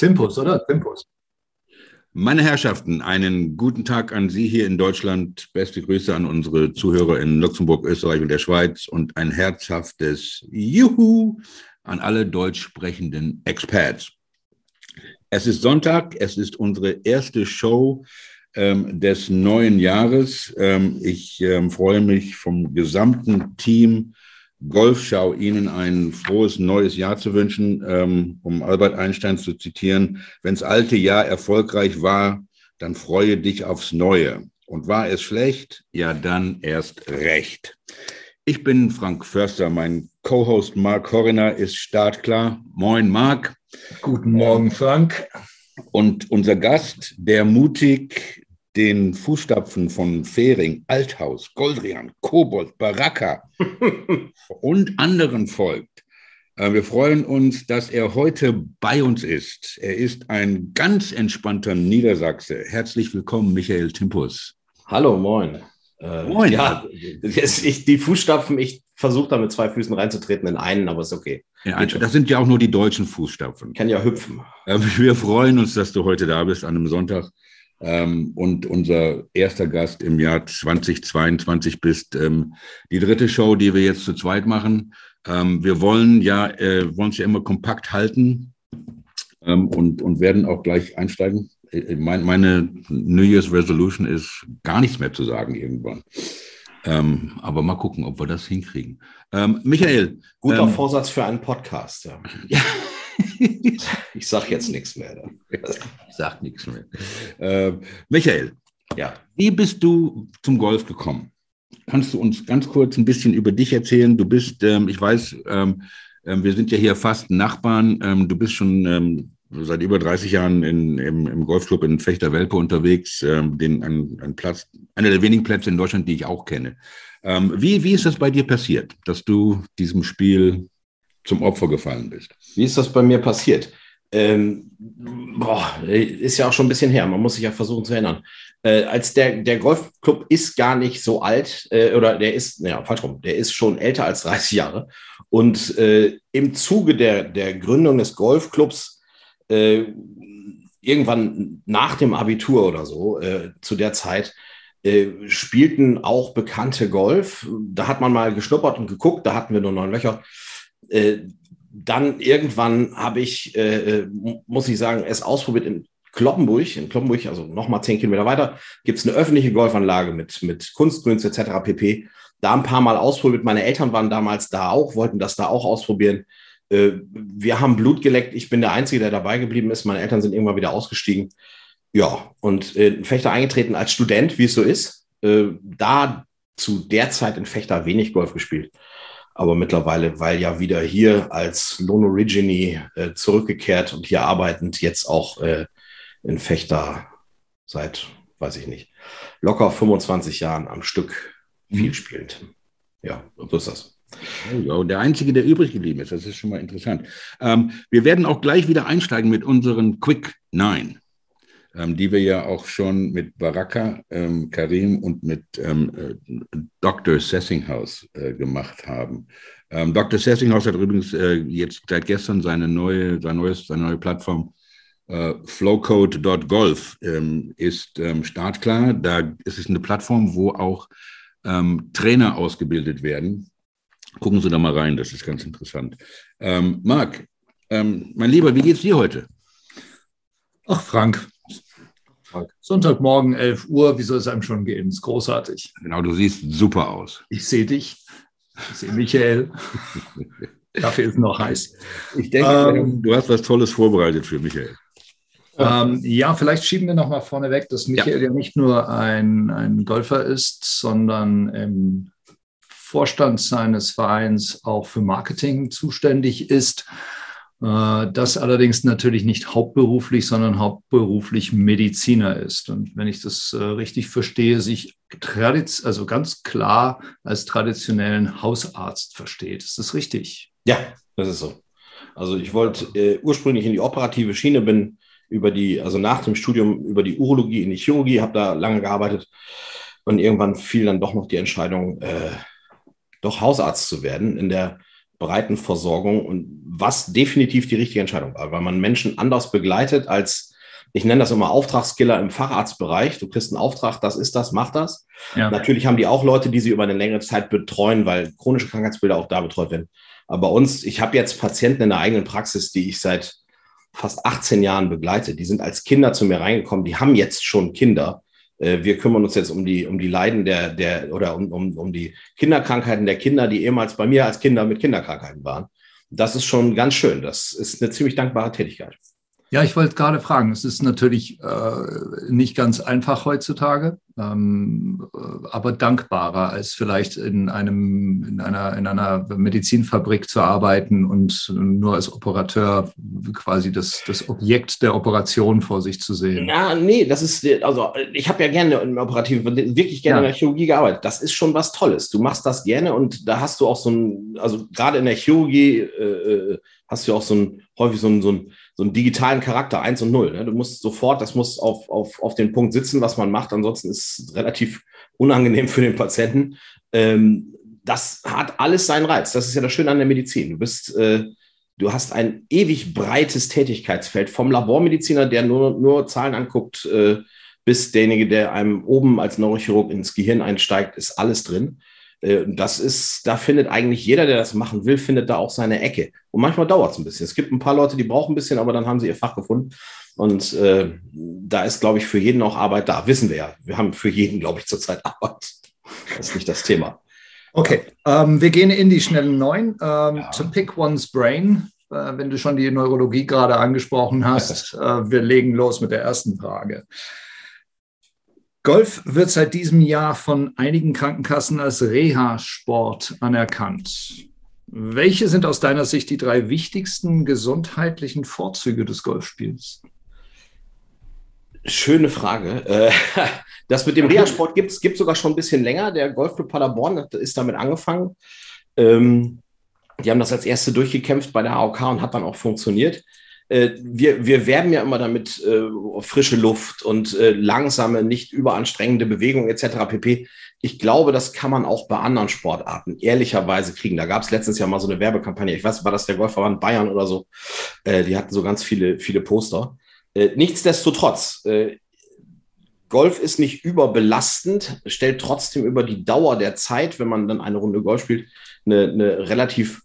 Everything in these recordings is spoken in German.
Timpus, oder? Timpus. Meine Herrschaften, einen guten Tag an Sie hier in Deutschland. Beste Grüße an unsere Zuhörer in Luxemburg, Österreich und der Schweiz und ein herzhaftes Juhu an alle deutsch sprechenden Experts. Es ist Sonntag, es ist unsere erste Show ähm, des neuen Jahres. Ähm, ich ähm, freue mich vom gesamten Team Golfschau Ihnen ein frohes neues Jahr zu wünschen, ähm, um Albert Einstein zu zitieren. Wenns alte Jahr erfolgreich war, dann freue dich aufs Neue. Und war es schlecht, ja dann erst recht. Ich bin Frank Förster, mein Co-Host Mark Horiner ist startklar. Moin, Mark. Guten Morgen, Frank. Und unser Gast, der mutig den Fußstapfen von Fehring, Althaus, Goldrian, Kobold, Baraka und anderen folgt. Äh, wir freuen uns, dass er heute bei uns ist. Er ist ein ganz entspannter Niedersachse. Herzlich willkommen, Michael Timpus. Hallo, moin. Äh, moin. Ja, ich, die Fußstapfen, ich versuche da mit zwei Füßen reinzutreten in einen, aber ist okay. Ja, das sind ja auch nur die deutschen Fußstapfen. Kann ja hüpfen. Äh, wir freuen uns, dass du heute da bist an einem Sonntag. Ähm, und unser erster Gast im Jahr 2022 bist ähm, die dritte Show, die wir jetzt zu zweit machen. Ähm, wir wollen ja, äh, wollen es ja immer kompakt halten und, und werden auch gleich einsteigen. Äh, mein, meine New Year's Resolution ist, gar nichts mehr zu sagen irgendwann. Ähm, aber mal gucken, ob wir das hinkriegen. Ähm, Michael. Guter Vorsatz für einen Podcast, ja. ja. ich sage jetzt nichts mehr. Ich sage nichts mehr. Äh, Michael, ja. wie bist du zum Golf gekommen? Kannst du uns ganz kurz ein bisschen über dich erzählen? Du bist, ähm, ich weiß, ähm, äh, wir sind ja hier fast Nachbarn. Ähm, du bist schon ähm, seit über 30 Jahren in, im, im, Golfclub in Fechter-Welpe unterwegs, ähm, den, ein, ein Platz, einer der wenigen Plätze in Deutschland, die ich auch kenne. Ähm, wie, wie ist das bei dir passiert, dass du diesem Spiel zum Opfer gefallen bist? Wie ist das bei mir passiert? Ähm, boah, ist ja auch schon ein bisschen her. Man muss sich ja versuchen zu erinnern. Äh, als der, der Golfclub ist gar nicht so alt, äh, oder der ist, naja, falsch rum, der ist schon älter als 30 Jahre. Und äh, im Zuge der, der Gründung des Golfclubs, äh, irgendwann nach dem Abitur oder so, äh, zu der Zeit, äh, spielten auch bekannte Golf. Da hat man mal geschnuppert und geguckt, da hatten wir nur neun Löcher. Äh, dann irgendwann habe ich, äh, muss ich sagen, es ausprobiert in Kloppenburg. In Kloppenburg, also nochmal zehn Kilometer weiter, gibt es eine öffentliche Golfanlage mit, mit Kunstgrüns etc. pp. Da ein paar Mal ausprobiert. Meine Eltern waren damals da auch, wollten das da auch ausprobieren. Äh, wir haben Blut geleckt. Ich bin der Einzige, der dabei geblieben ist. Meine Eltern sind irgendwann wieder ausgestiegen. Ja, und äh, in Fechter eingetreten als Student, wie es so ist. Äh, da zu der Zeit in Fechter wenig Golf gespielt aber mittlerweile, weil ja wieder hier als Lone Origini zurückgekehrt und hier arbeitend, jetzt auch in Fechter seit, weiß ich nicht, locker 25 Jahren am Stück viel mhm. spielend. Ja, so ist das. Oh ja, der Einzige, der übrig geblieben ist, das ist schon mal interessant. Ähm, wir werden auch gleich wieder einsteigen mit unseren Quick Nine ähm, die wir ja auch schon mit Baraka, ähm, Karim und mit ähm, äh, Dr. Sessinghaus äh, gemacht haben. Ähm, Dr. Sessinghaus hat übrigens äh, jetzt seit gestern seine neue, sein neues, seine neue Plattform äh, flowcode.golf ähm, ist startklar. Da ist es eine Plattform, wo auch Trainer ausgebildet werden. Gucken Sie da mal rein, das ist ganz interessant. Marc, mein Lieber, wie geht's dir heute? Ach, Frank, Sonntagmorgen, 11 Uhr, wie soll es einem schon gehen? Das ist großartig. Genau, du siehst super aus. Ich sehe dich. Ich sehe Michael. Kaffee ist noch heiß. Ich denke, ähm, du hast was Tolles vorbereitet für Michael. Ähm, ja, vielleicht schieben wir noch mal vorneweg, dass Michael ja, ja nicht nur ein, ein Golfer ist, sondern im Vorstand seines Vereins auch für Marketing zuständig ist äh, das allerdings natürlich nicht hauptberuflich, sondern hauptberuflich Mediziner ist. Und wenn ich das äh, richtig verstehe, sich also ganz klar als traditionellen Hausarzt versteht. Ist das richtig? Ja, das ist so. Also ich wollte äh, ursprünglich in die operative Schiene, bin über die, also nach dem Studium über die Urologie in die Chirurgie, habe da lange gearbeitet und irgendwann fiel dann doch noch die Entscheidung, äh, doch Hausarzt zu werden. In der breiten Versorgung und was definitiv die richtige Entscheidung war, weil man Menschen anders begleitet als, ich nenne das immer Auftragskiller im Facharztbereich. Du kriegst einen Auftrag, das ist das, mach das. Ja. Natürlich haben die auch Leute, die sie über eine längere Zeit betreuen, weil chronische Krankheitsbilder auch da betreut werden. Aber bei uns, ich habe jetzt Patienten in der eigenen Praxis, die ich seit fast 18 Jahren begleite. Die sind als Kinder zu mir reingekommen, die haben jetzt schon Kinder. Äh, wir kümmern uns jetzt um die, um die Leiden der, der oder um, um, um die Kinderkrankheiten der Kinder, die ehemals bei mir als Kinder mit Kinderkrankheiten waren. Das ist schon ganz schön. Das ist eine ziemlich dankbare Tätigkeit. Ja, ich wollte gerade fragen, es ist natürlich äh, nicht ganz einfach heutzutage, ähm, aber dankbarer als vielleicht in einem in einer in einer Medizinfabrik zu arbeiten und nur als Operateur quasi das das Objekt der Operation vor sich zu sehen. Ja, nee, das ist also ich habe ja gerne im operativen wirklich gerne ja. in der Chirurgie gearbeitet. Das ist schon was Tolles. Du machst das gerne und da hast du auch so ein also gerade in der Chirurgie äh, äh hast du auch so ein häufig so ein, so ein so einen digitalen Charakter, eins und null. Ne? Du musst sofort, das muss auf, auf, auf den Punkt sitzen, was man macht. Ansonsten ist es relativ unangenehm für den Patienten. Ähm, das hat alles seinen Reiz. Das ist ja das Schöne an der Medizin. Du bist, äh, du hast ein ewig breites Tätigkeitsfeld vom Labormediziner, der nur, nur Zahlen anguckt, äh, bis derjenige, der einem oben als Neurochirurg ins Gehirn einsteigt, ist alles drin. Äh, das ist, da findet eigentlich jeder, der das machen will, findet da auch seine Ecke. Und manchmal dauert es ein bisschen. Es gibt ein paar Leute, die brauchen ein bisschen, aber dann haben sie ihr Fach gefunden. Und äh, da ist, glaube ich, für jeden auch Arbeit da. Wissen wir ja. Wir haben für jeden, glaube ich, zurzeit Arbeit. Das ist nicht das Thema. Okay, ähm, wir gehen in die schnellen neun. Ähm, ja. To pick one's brain, äh, wenn du schon die Neurologie gerade angesprochen hast. äh, wir legen los mit der ersten Frage. Golf wird seit diesem Jahr von einigen Krankenkassen als Reha-Sport anerkannt. Welche sind aus deiner Sicht die drei wichtigsten gesundheitlichen Vorzüge des Golfspiels? Schöne Frage. Äh, das mit dem Reha-Sport gibt es sogar schon ein bisschen länger. Der Golfclub Paderborn ist damit angefangen. Ähm, die haben das als erste durchgekämpft bei der AOK und hat dann auch funktioniert. Äh, wir, wir werben ja immer damit äh, frische Luft und äh, langsame, nicht überanstrengende Bewegung etc. pp. Ich glaube, das kann man auch bei anderen Sportarten ehrlicherweise kriegen. Da gab es letztens ja mal so eine Werbekampagne. Ich weiß, war das der Golfverband Bayern oder so? Äh, die hatten so ganz viele, viele Poster. Äh, nichtsdestotrotz, äh, Golf ist nicht überbelastend, stellt trotzdem über die Dauer der Zeit, wenn man dann eine Runde Golf spielt, eine, eine relativ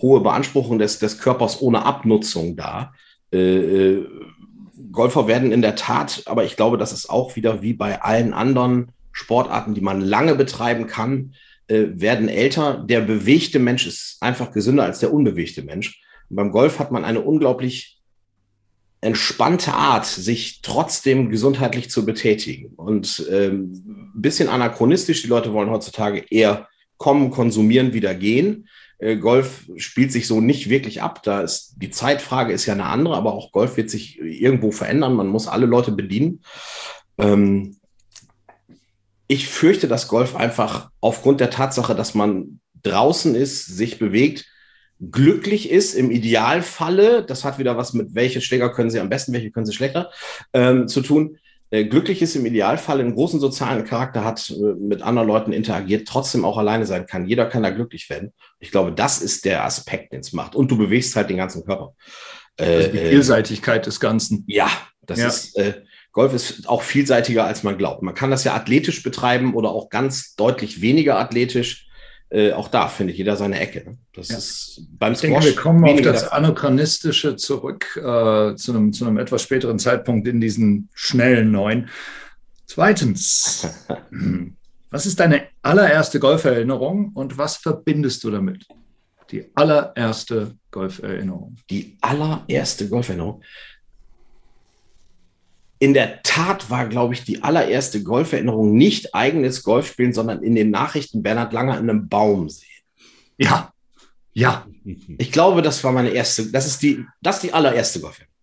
hohe Beanspruchung des, des Körpers ohne Abnutzung dar. Äh, äh, Golfer werden in der Tat, aber ich glaube, das ist auch wieder wie bei allen anderen Sportarten, die man lange betreiben kann, äh, werden älter. Der bewegte Mensch ist einfach gesünder als der unbewegte Mensch. Und beim Golf hat man eine unglaublich entspannte Art, sich trotzdem gesundheitlich zu betätigen. Und ähm, bisschen anachronistisch, die Leute wollen heutzutage eher kommen, konsumieren, wieder gehen. Äh, Golf spielt sich so nicht wirklich ab. Da ist die Zeitfrage ist ja eine andere, aber auch Golf wird sich irgendwo verändern. Man muss alle Leute bedienen. Ähm, ich fürchte, dass Golf einfach aufgrund der Tatsache, dass man draußen ist, sich bewegt, glücklich ist im Idealfalle. Das hat wieder was mit welche Schläger können Sie am besten, welche können Sie schlechter ähm, zu tun. Äh, glücklich ist im Idealfall, einen großen sozialen Charakter hat, äh, mit anderen Leuten interagiert, trotzdem auch alleine sein kann. Jeder kann da glücklich werden. Ich glaube, das ist der Aspekt, den es macht. Und du bewegst halt den ganzen Körper. Also die Vielseitigkeit des Ganzen. Ja, das ja. ist, äh, Golf ist auch vielseitiger, als man glaubt. Man kann das ja athletisch betreiben oder auch ganz deutlich weniger athletisch. Äh, auch da findet jeder seine Ecke. Das ja. ist beim ich denke, wir kommen auf das Anachronistische zurück äh, zu, einem, zu einem etwas späteren Zeitpunkt in diesen schnellen Neuen. Zweitens, was ist deine allererste Golferinnerung und was verbindest du damit? Die allererste Golferinnerung. Die allererste Golferinnerung in der Tat war, glaube ich, die allererste Golferinnerung nicht eigenes Golfspielen, sondern in den Nachrichten Bernhard Langer in einem Baum sehen. Ja, ja. Ich glaube, das war meine erste, das ist die, das ist die allererste Golferinnerung.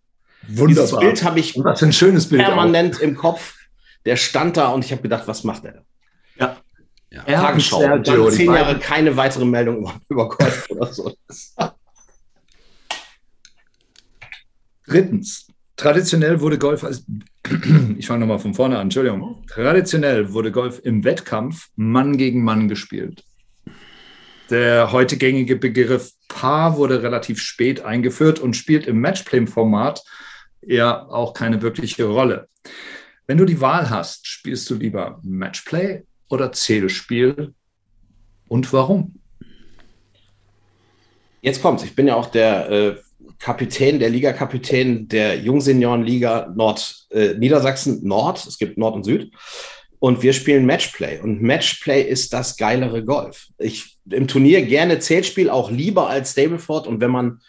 Wunderbar. Dieses Bild habe ich was ein schönes Bild permanent auch. im Kopf. Der stand da und ich habe gedacht, was macht er da? Ja. ja. Tagesschau. Und dann zehn Jahre keine weitere Meldung über, über Golf oder so. Drittens, Traditionell wurde Golf als, ich fange nochmal von vorne an, Entschuldigung. Traditionell wurde Golf im Wettkampf Mann gegen Mann gespielt. Der heute gängige Begriff Paar wurde relativ spät eingeführt und spielt im Matchplay-Format eher auch keine wirkliche Rolle. Wenn du die Wahl hast, spielst du lieber Matchplay oder Zählspiel und warum? Jetzt kommt's. Ich bin ja auch der äh, Kapitän, der Ligakapitän der Jungseniorenliga Nord, äh, Niedersachsen Nord. Es gibt Nord und Süd. Und wir spielen Matchplay. Und Matchplay ist das geilere Golf. Ich im Turnier gerne Zählspiel, auch lieber als Stableford. Und wenn man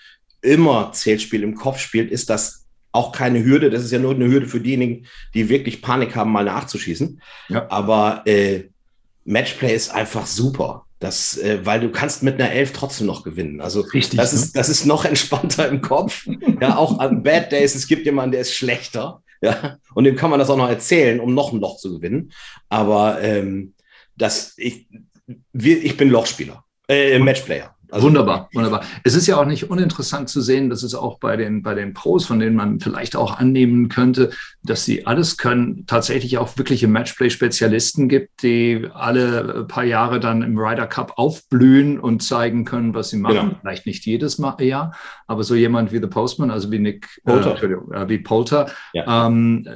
immer Zählspiel im Kopf spielt, ist das auch keine Hürde. Das ist ja nur eine Hürde für diejenigen, die wirklich Panik haben, mal nachzuschießen. Ja. Aber äh, Matchplay ist einfach super. Das, äh, weil du kannst mit einer Elf trotzdem noch gewinnen. Also Richtig, das, ne? ist, das ist noch entspannter im Kopf. ja, auch an Bad Days, es gibt jemanden, der ist schlechter. Ja, und dem kann man das auch noch erzählen, um noch ein Loch zu gewinnen. Aber ähm, das, ich, wir, ich bin Lochspieler, äh, Matchplayer. Also wunderbar, wunderbar. Es ist ja auch nicht uninteressant zu sehen, dass es auch bei den, bei den Pros, von denen man vielleicht auch annehmen könnte, dass sie alles können, tatsächlich auch wirkliche Matchplay-Spezialisten gibt, die alle paar Jahre dann im Ryder Cup aufblühen und zeigen können, was sie machen. Genau. Vielleicht nicht jedes Jahr, aber so jemand wie The Postman, also wie Nick äh, Polter, äh, wie Polter, ja. ähm,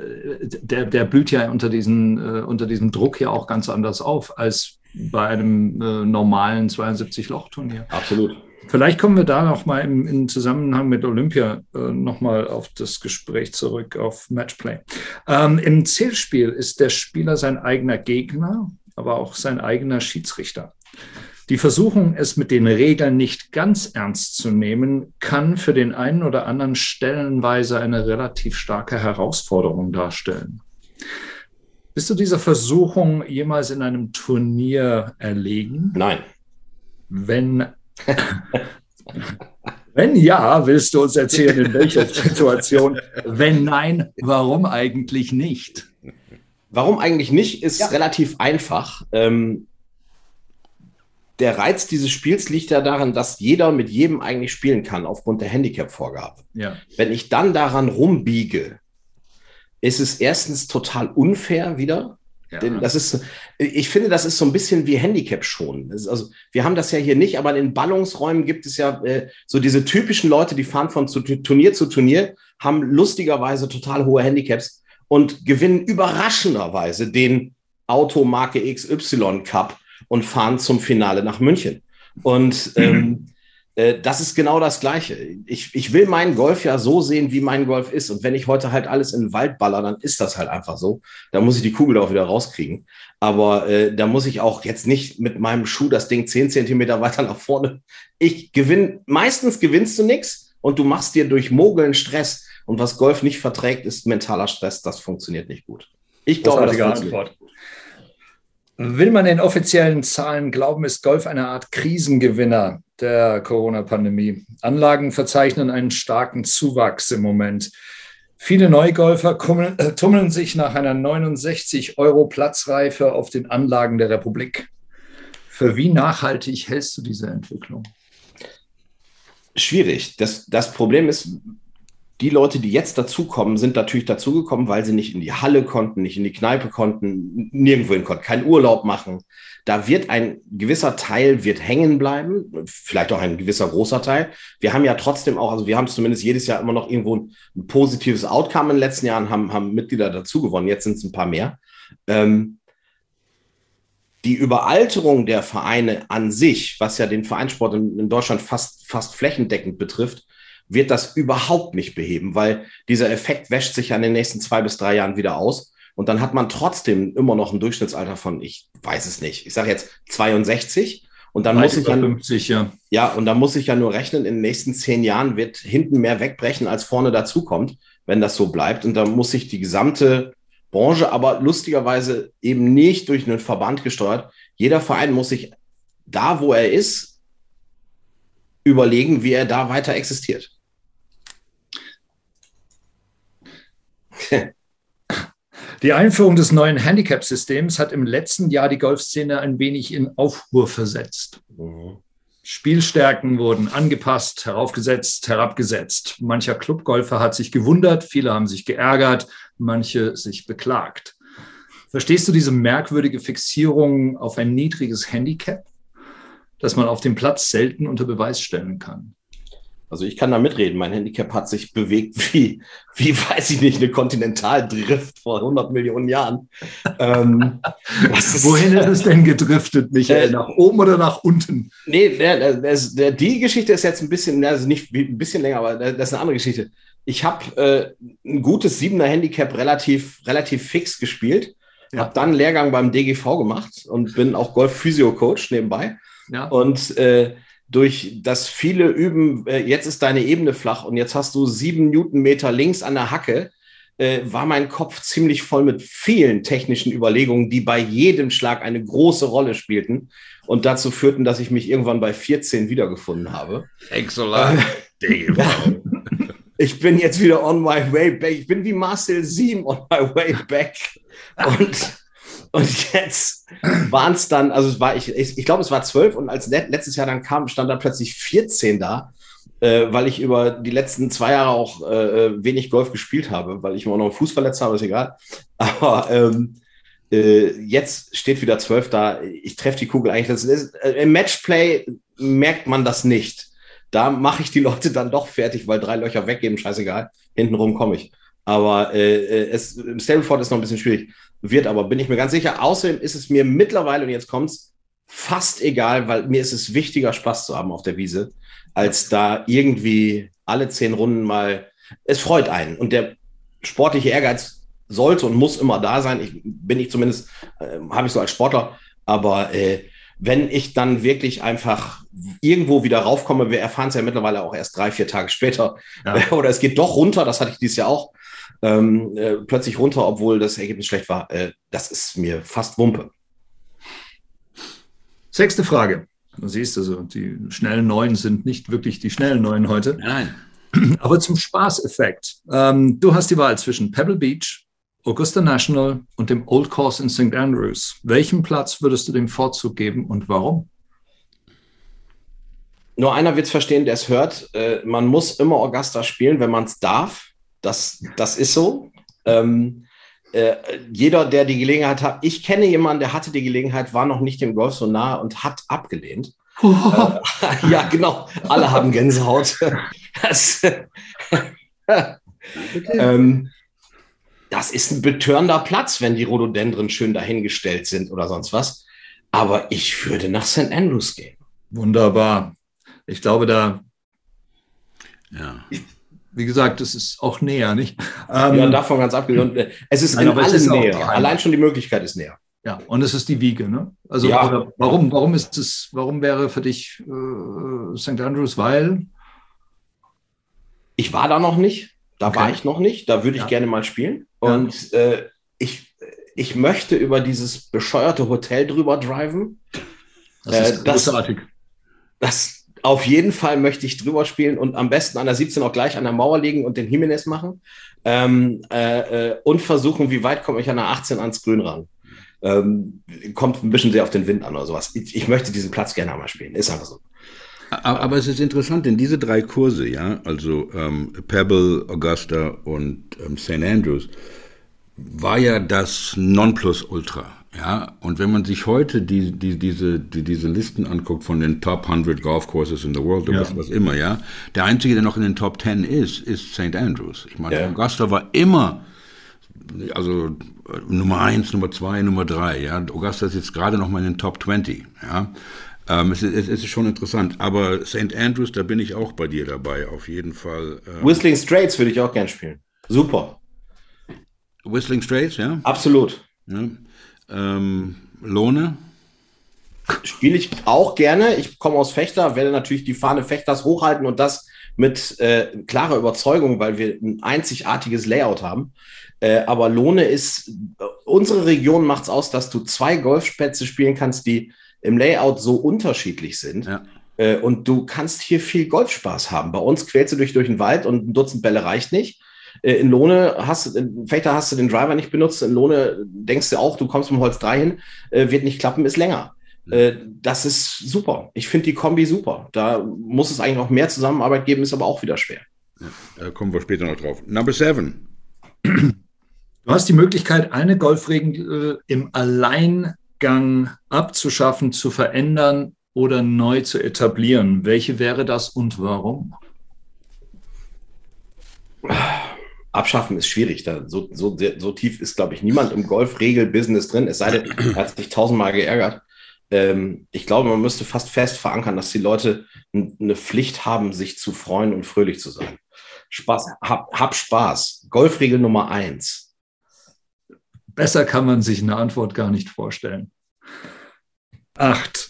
der, der blüht ja unter, diesen, äh, unter diesem Druck ja auch ganz anders auf als bei einem äh, normalen 72-Loch-Turnier. Absolut. Vielleicht kommen wir da noch mal im, im Zusammenhang mit Olympia äh, noch mal auf das Gespräch zurück, auf Matchplay. Ähm, Im Zählspiel ist der Spieler sein eigener Gegner, aber auch sein eigener Schiedsrichter. Die Versuchung, es mit den Regeln nicht ganz ernst zu nehmen, kann für den einen oder anderen stellenweise eine relativ starke Herausforderung darstellen. Bist du dieser Versuchung jemals in einem Turnier erlegen? Nein. Wenn, wenn ja, willst du uns erzählen, in welcher Situation? Wenn nein, warum eigentlich nicht? Warum eigentlich nicht, ist ja. relativ einfach. Ähm, der Reiz dieses Spiels liegt ja darin, dass jeder mit jedem eigentlich spielen kann, aufgrund der Handicap-Vorgabe. Ja. Wenn ich dann daran rumbiege, ist es erstens total unfair wieder. Ja. Denn das ist, ich finde, das ist so ein bisschen wie Handicap schon. Also, wir haben das ja hier nicht, aber in Ballungsräumen gibt es ja äh, so diese typischen Leute, die fahren von zu, Turnier zu Turnier, haben lustigerweise total hohe Handicaps und gewinnen überraschenderweise den Automarke XY Cup und fahren zum Finale nach München. Und ähm, äh, das ist genau das Gleiche. Ich, ich will meinen Golf ja so sehen, wie mein Golf ist. Und wenn ich heute halt alles in den Wald baller, dann ist das halt einfach so. Da muss ich die Kugel auch wieder rauskriegen. Aber äh, da muss ich auch jetzt nicht mit meinem Schuh das Ding zehn Zentimeter weiter nach vorne. Ich gewinne, meistens gewinnst du nichts und du machst dir durch Mogeln Stress. Und was Golf nicht verträgt, ist mentaler Stress. Das funktioniert nicht gut. Ich glaube, das funktioniert. Antwort. Will man den offiziellen Zahlen glauben, ist Golf eine Art Krisengewinner der Corona-Pandemie. Anlagen verzeichnen einen starken Zuwachs im Moment. Viele Neugolfer äh, tummeln sich nach einer 69 Euro Platzreife auf den Anlagen der Republik. Für wie nachhaltig hältst du diese Entwicklung? Schwierig. Das, das Problem ist, die Leute, die jetzt dazukommen, sind natürlich dazugekommen, weil sie nicht in die Halle konnten, nicht in die Kneipe konnten, nirgendwo hin konnten, keinen Urlaub machen. Da wird ein gewisser Teil wird hängen bleiben, vielleicht auch ein gewisser großer Teil. Wir haben ja trotzdem auch, also wir haben zumindest jedes Jahr immer noch irgendwo ein, ein positives Outcome in den letzten Jahren, haben, haben Mitglieder dazu gewonnen, jetzt sind es ein paar mehr. Ähm, die Überalterung der Vereine an sich, was ja den Vereinssport in, in Deutschland fast, fast flächendeckend betrifft, wird das überhaupt nicht beheben, weil dieser Effekt wäscht sich ja in den nächsten zwei bis drei Jahren wieder aus. Und dann hat man trotzdem immer noch ein Durchschnittsalter von, ich weiß es nicht, ich sage jetzt 62. Und dann muss ich ja, 50, ja. ja, und dann muss ich ja nur rechnen, in den nächsten zehn Jahren wird hinten mehr wegbrechen, als vorne dazukommt, wenn das so bleibt. Und dann muss sich die gesamte Branche, aber lustigerweise eben nicht durch einen Verband gesteuert. Jeder Verein muss sich da, wo er ist, überlegen, wie er da weiter existiert. Die Einführung des neuen Handicap-Systems hat im letzten Jahr die Golfszene ein wenig in Aufruhr versetzt. Mhm. Spielstärken wurden angepasst, heraufgesetzt, herabgesetzt. Mancher Clubgolfer hat sich gewundert, viele haben sich geärgert, manche sich beklagt. Verstehst du diese merkwürdige Fixierung auf ein niedriges Handicap? das man auf dem Platz selten unter Beweis stellen kann. Also ich kann da mitreden. Mein Handicap hat sich bewegt wie, wie weiß ich nicht, eine Kontinentaldrift vor 100 Millionen Jahren. Ähm, ist, Wohin ist es denn gedriftet, Michael? Äh, nach oben oder nach unten? Nee, der, der, der, die Geschichte ist jetzt ein bisschen, also nicht ein bisschen länger, aber das ist eine andere Geschichte. Ich habe äh, ein gutes siebener Handicap relativ, relativ fix gespielt. Ja. Habe dann einen Lehrgang beim DGV gemacht und bin auch Golf-Physio-Coach nebenbei. Ja. Und äh, durch das viele Üben, äh, jetzt ist deine Ebene flach und jetzt hast du sieben Newtonmeter links an der Hacke, äh, war mein Kopf ziemlich voll mit vielen technischen Überlegungen, die bei jedem Schlag eine große Rolle spielten und dazu führten, dass ich mich irgendwann bei 14 wiedergefunden habe. Thanks a lot. ich bin jetzt wieder on my way back. Ich bin wie Marcel Siem on my way back. Und und jetzt waren es dann, also es war, ich, ich, ich glaube, es war zwölf und als letztes Jahr dann kam, stand da plötzlich 14 da, äh, weil ich über die letzten zwei Jahre auch äh, äh wenig Golf gespielt habe, weil ich mir auch noch einen Fuß verletzt habe, ist egal. Aber ähm, äh, jetzt steht wieder zwölf da. Ich treffe die Kugel eigentlich. Das ist, äh, Im Matchplay merkt man das nicht. Da mache ich die Leute dann doch fertig, weil drei Löcher weggeben, scheißegal. Hintenrum komme ich. Aber äh, äh es, im Stableford ist noch ein bisschen schwierig. Wird aber, bin ich mir ganz sicher. Außerdem ist es mir mittlerweile, und jetzt kommt's, fast egal, weil mir ist es wichtiger, Spaß zu haben auf der Wiese, als da irgendwie alle zehn Runden mal. Es freut einen. Und der sportliche Ehrgeiz sollte und muss immer da sein. Ich, bin ich zumindest, äh, habe ich so als Sportler. Aber äh, wenn ich dann wirklich einfach irgendwo wieder raufkomme, wir erfahren es ja mittlerweile auch erst drei, vier Tage später, ja. oder es geht doch runter, das hatte ich dieses Jahr auch, ähm, äh, plötzlich runter, obwohl das Ergebnis schlecht war. Äh, das ist mir fast Wumpe. Sechste Frage. Du siehst also, die schnellen Neuen sind nicht wirklich die schnellen Neuen heute. Nein. Aber zum Spaßeffekt. Ähm, du hast die Wahl zwischen Pebble Beach, Augusta National und dem Old Course in St. Andrews. Welchen Platz würdest du dem Vorzug geben und warum? Nur einer wird es verstehen, der es hört. Äh, man muss immer Augusta spielen, wenn man es darf. Das, das ist so. Ähm, äh, jeder, der die Gelegenheit hat, ich kenne jemanden, der hatte die Gelegenheit, war noch nicht dem Golf so nahe und hat abgelehnt. Oh. Äh, ja, genau. Alle haben Gänsehaut. Das, ähm, das ist ein betörender Platz, wenn die Rhododendren schön dahingestellt sind oder sonst was. Aber ich würde nach St. Andrews gehen. Wunderbar. Ich glaube, da. Ja. Wie gesagt, es ist auch näher, nicht? Ähm, ja, davon ganz abgesehen. Es ist Nein, in allem näher. Allein schon die Möglichkeit ist näher. Ja, und es ist die Wiege, ne? Also ja. warum, warum ist es, warum wäre für dich äh, St. Andrews? Weil ich war da noch nicht, da okay. war ich noch nicht, da würde ich ja. gerne mal spielen. Und ja. äh, ich, ich möchte über dieses bescheuerte Hotel drüber driven. Das ist äh, großartig. Das, auf jeden Fall möchte ich drüber spielen und am besten an der 17 auch gleich an der Mauer liegen und den Jimenez machen. Ähm, äh, äh, und versuchen, wie weit komme ich an der 18 ans Grün ran. Ähm, kommt ein bisschen sehr auf den Wind an oder sowas. Ich, ich möchte diesen Platz gerne einmal spielen. Ist einfach so. Aber, aber, es ist interessant, denn diese drei Kurse, ja, also ähm, Pebble, Augusta und ähm, St. Andrews, war ja das Nonplusultra. Ja, und wenn man sich heute die, die, diese, die, diese Listen anguckt von den Top 100 Golf Courses in the world, oder ja. was, was, immer, ja, der einzige, der noch in den Top 10 ist, ist St. Andrews. Ich meine, ja. Augusta war immer, also Nummer 1, Nummer 2, Nummer 3, ja. Augusta ist jetzt gerade noch mal in den Top 20, ja. Ähm, es, ist, es, ist, schon interessant, aber St. Andrews, da bin ich auch bei dir dabei, auf jeden Fall. Ähm, Whistling Straits würde ich auch gern spielen. Super. Whistling Straits, ja? Absolut. Ja. Ähm, Lohne? Spiele ich auch gerne. Ich komme aus Fechter, werde natürlich die Fahne Fechters hochhalten und das mit äh, klarer Überzeugung, weil wir ein einzigartiges Layout haben. Äh, aber Lohne ist, unsere Region macht es aus, dass du zwei Golfplätze spielen kannst, die im Layout so unterschiedlich sind. Ja. Äh, und du kannst hier viel Golfspaß haben. Bei uns quälst du dich durch den Wald und ein Dutzend Bälle reicht nicht. Äh, in Lohne hast du, Fechter hast du den Driver nicht benutzt. In Lohne denkst du auch, du kommst mit Holz 3 hin, äh, wird nicht klappen, ist länger. Äh, das ist super. Ich finde die Kombi super. Da muss es eigentlich noch mehr Zusammenarbeit geben, ist aber auch wieder schwer. Ja, da kommen wir später noch drauf. Number seven. Du hast die Möglichkeit, eine Golfregel im Alleingang abzuschaffen, zu verändern. oder neu zu etablieren. Welche wäre das und warum? Abschaffen ist schwierig. Da, so, so, so tief ist, glaube ich, niemand im Golfregel-Business drin, es sei denn, er hat sich tausendmal geärgert. Ähm, ich glaube, man müsste fast fest verankern, dass die Leute eine Pflicht haben, sich zu freuen und fröhlich zu sein. Spaß, hab, hab Spaß. Golfregel Nummer eins. Besser kann man sich eine Antwort gar nicht vorstellen. Acht.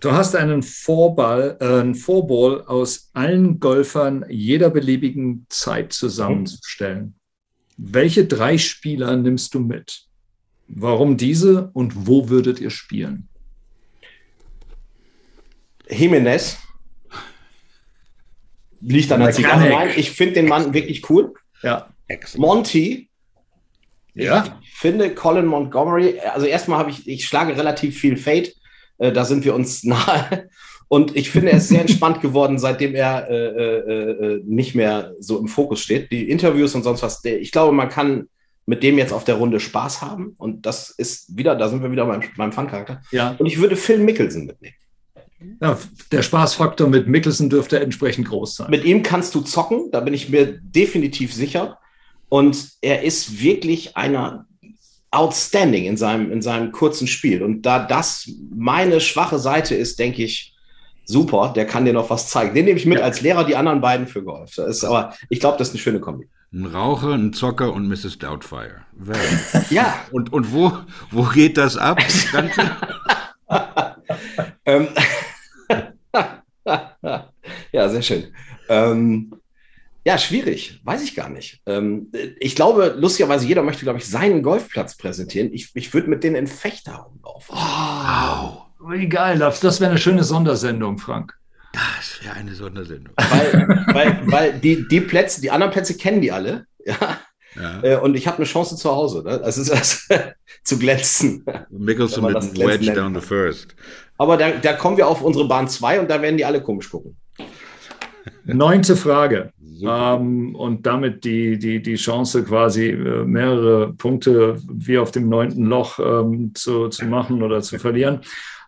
Du hast einen Vorball, äh, einen Vorball aus allen Golfern jeder beliebigen Zeit zusammenzustellen. Welche drei Spieler nimmst du mit? Warum diese und wo würdet ihr spielen? Jimenez. Liegt an der Zigarre. Nein, ich finde den Mann wirklich cool. Ja. Monty. Ja. Ich finde Colin Montgomery, also erstmal habe ich, ich schlage relativ viel Fade. Äh, da sind wir uns nahe. Und ich finde, er ist sehr entspannt geworden, seitdem er äh, äh, äh, nicht mehr so im Fokus steht. Die Interviews und sonst was. Ich glaube, man kann mit dem jetzt auf der Runde Spaß haben. Und das ist wieder, da sind wir wieder beim, beim Fun-Charakter. Ja. Und ich würde Phil Mickelson mitnehmen. Ja, der Spaßfaktor mit Mickelson dürfte entsprechend groß sein. Mit ihm kannst du zocken, da bin ich mir definitiv sicher. Und er ist wirklich einer outstanding in seinem, in seinem kurzen Spiel. Und da das meine schwache Seite ist, denke ich, super, der kann dir noch was zeigen. Den nehme ich mit ja. als Lehrer, die anderen beiden für Golf. Das ist aber, ich glaube, das ist eine schöne Kombi. Ein Raucher, ein Zocker und Mrs. Doubtfire. ja. Und, und wo, wo geht das ab? ähm, ja, sehr schön. Ähm, ja, schwierig. Weiß ich gar nicht. Ähm, ich glaube, lustigerweise, jeder möchte, glaube ich, seinen Golfplatz präsentieren. Ich, ich würde mit denen in Fechter rumlaufen. Wow. Wie geil. Das, das wäre eine schöne Sondersendung, Frank. Das wäre eine Sondersendung. Weil, weil, weil die, die Plätze, die anderen Plätze kennen die alle. Ja. Ja. Äh, und ich habe eine Chance zu Hause. Ne? Das ist das zu glänzen. Mickelson mit Wedge down the first. Aber da, da kommen wir auf unsere Bahn 2 und da werden die alle komisch gucken. Neunte Frage. Ähm, und damit die, die, die Chance, quasi äh, mehrere Punkte wie auf dem neunten Loch ähm, zu, zu machen oder zu verlieren.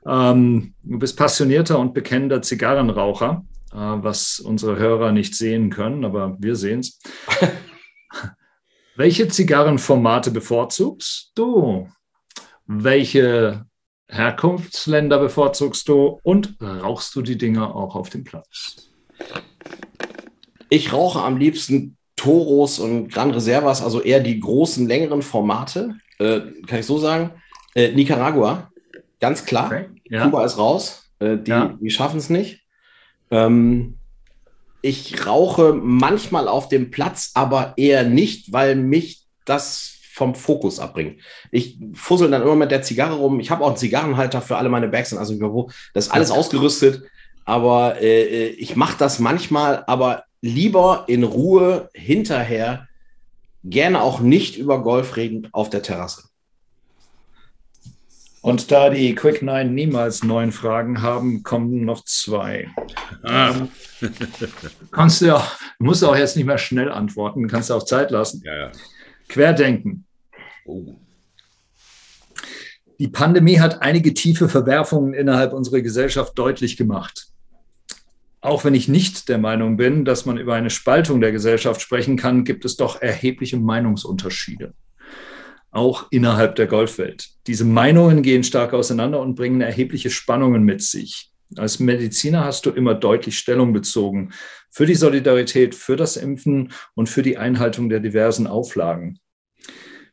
Ähm, du bist passionierter und bekennender Zigarrenraucher, äh, was unsere Hörer nicht sehen können, aber wir sehen es. Welche Zigarrenformate bevorzugst du? Welche Herkunftsländer bevorzugst du und rauchst du die Dinger auch auf dem Platz? Ich rauche am liebsten Toros und Gran Reservas, also eher die großen, längeren Formate, äh, kann ich so sagen. Äh, Nicaragua, ganz klar. Okay, ja. Kuba ist raus. Äh, die, ja. die schaffen es nicht. Ähm, ich rauche manchmal auf dem Platz, aber eher nicht, weil mich das vom Fokus abbringt. Ich fussel dann immer mit der Zigarre rum. Ich habe auch einen Zigarrenhalter für alle meine Bags und also. Das ist alles ausgerüstet. Aber äh, äh ich mache das manchmal, aber lieber in Ruhe hinterher, gerne auch nicht über Golf reden auf der Terrasse. Und da die Quick Nine niemals neun Fragen haben, kommen noch zwei. Ah. kannst du ja, musst du auch jetzt nicht mehr schnell antworten, kannst du auch Zeit lassen. Ja, ja. Querdenken. Oh. Die Pandemie hat einige tiefe Verwerfungen innerhalb unserer Gesellschaft deutlich gemacht. Auch wenn ich nicht der Meinung bin, dass man über eine Spaltung der Gesellschaft sprechen kann, gibt es doch erhebliche Meinungsunterschiede auch innerhalb der Golfwelt. Diese Meinungen gehen stark auseinander und bringen erhebliche Spannungen mit sich. Als Mediziner hast du immer deutlich Stellung bezogen für die Solidarität, für das Impfen und für die Einhaltung der diversen Auflagen.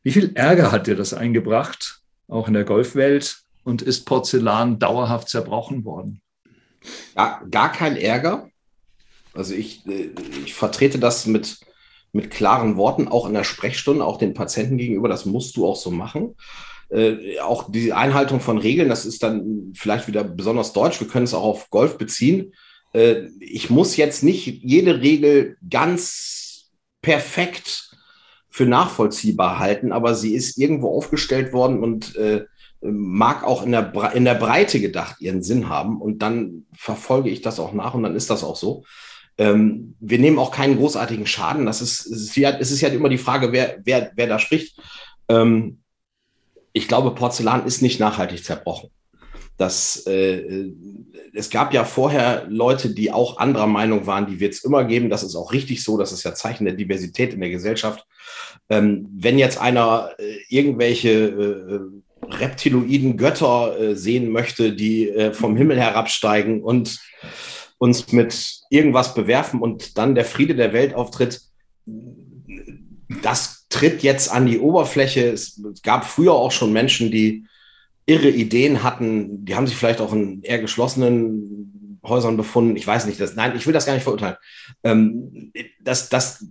Wie viel Ärger hat dir das eingebracht, auch in der Golfwelt, und ist Porzellan dauerhaft zerbrochen worden? Ja, gar kein Ärger. Also ich, äh, ich vertrete das mit mit klaren Worten, auch in der Sprechstunde, auch den Patienten gegenüber. Das musst du auch so machen. Äh, auch die Einhaltung von Regeln, das ist dann vielleicht wieder besonders deutsch. Wir können es auch auf Golf beziehen. Äh, ich muss jetzt nicht jede Regel ganz perfekt für nachvollziehbar halten, aber sie ist irgendwo aufgestellt worden und äh, mag auch in der, in der Breite gedacht ihren Sinn haben. Und dann verfolge ich das auch nach und dann ist das auch so. Ähm, wir nehmen auch keinen großartigen Schaden. Das ist, es ist, ja, es ist ja immer die Frage, wer, wer, wer da spricht. Ähm, ich glaube, Porzellan ist nicht nachhaltig zerbrochen. dass äh, es gab ja vorher Leute, die auch anderer Meinung waren, die wird es immer geben. Das ist auch richtig so. Das ist ja Zeichen der Diversität in der Gesellschaft. Ähm, wenn jetzt einer äh, irgendwelche äh, reptiloiden Götter äh, sehen möchte, die äh, vom Himmel herabsteigen und uns mit irgendwas bewerfen und dann der Friede der Welt auftritt, das tritt jetzt an die Oberfläche. Es gab früher auch schon Menschen, die irre Ideen hatten. Die haben sich vielleicht auch in eher geschlossenen Häusern befunden. Ich weiß nicht, das, nein, ich will das gar nicht verurteilen. Ähm, das, das,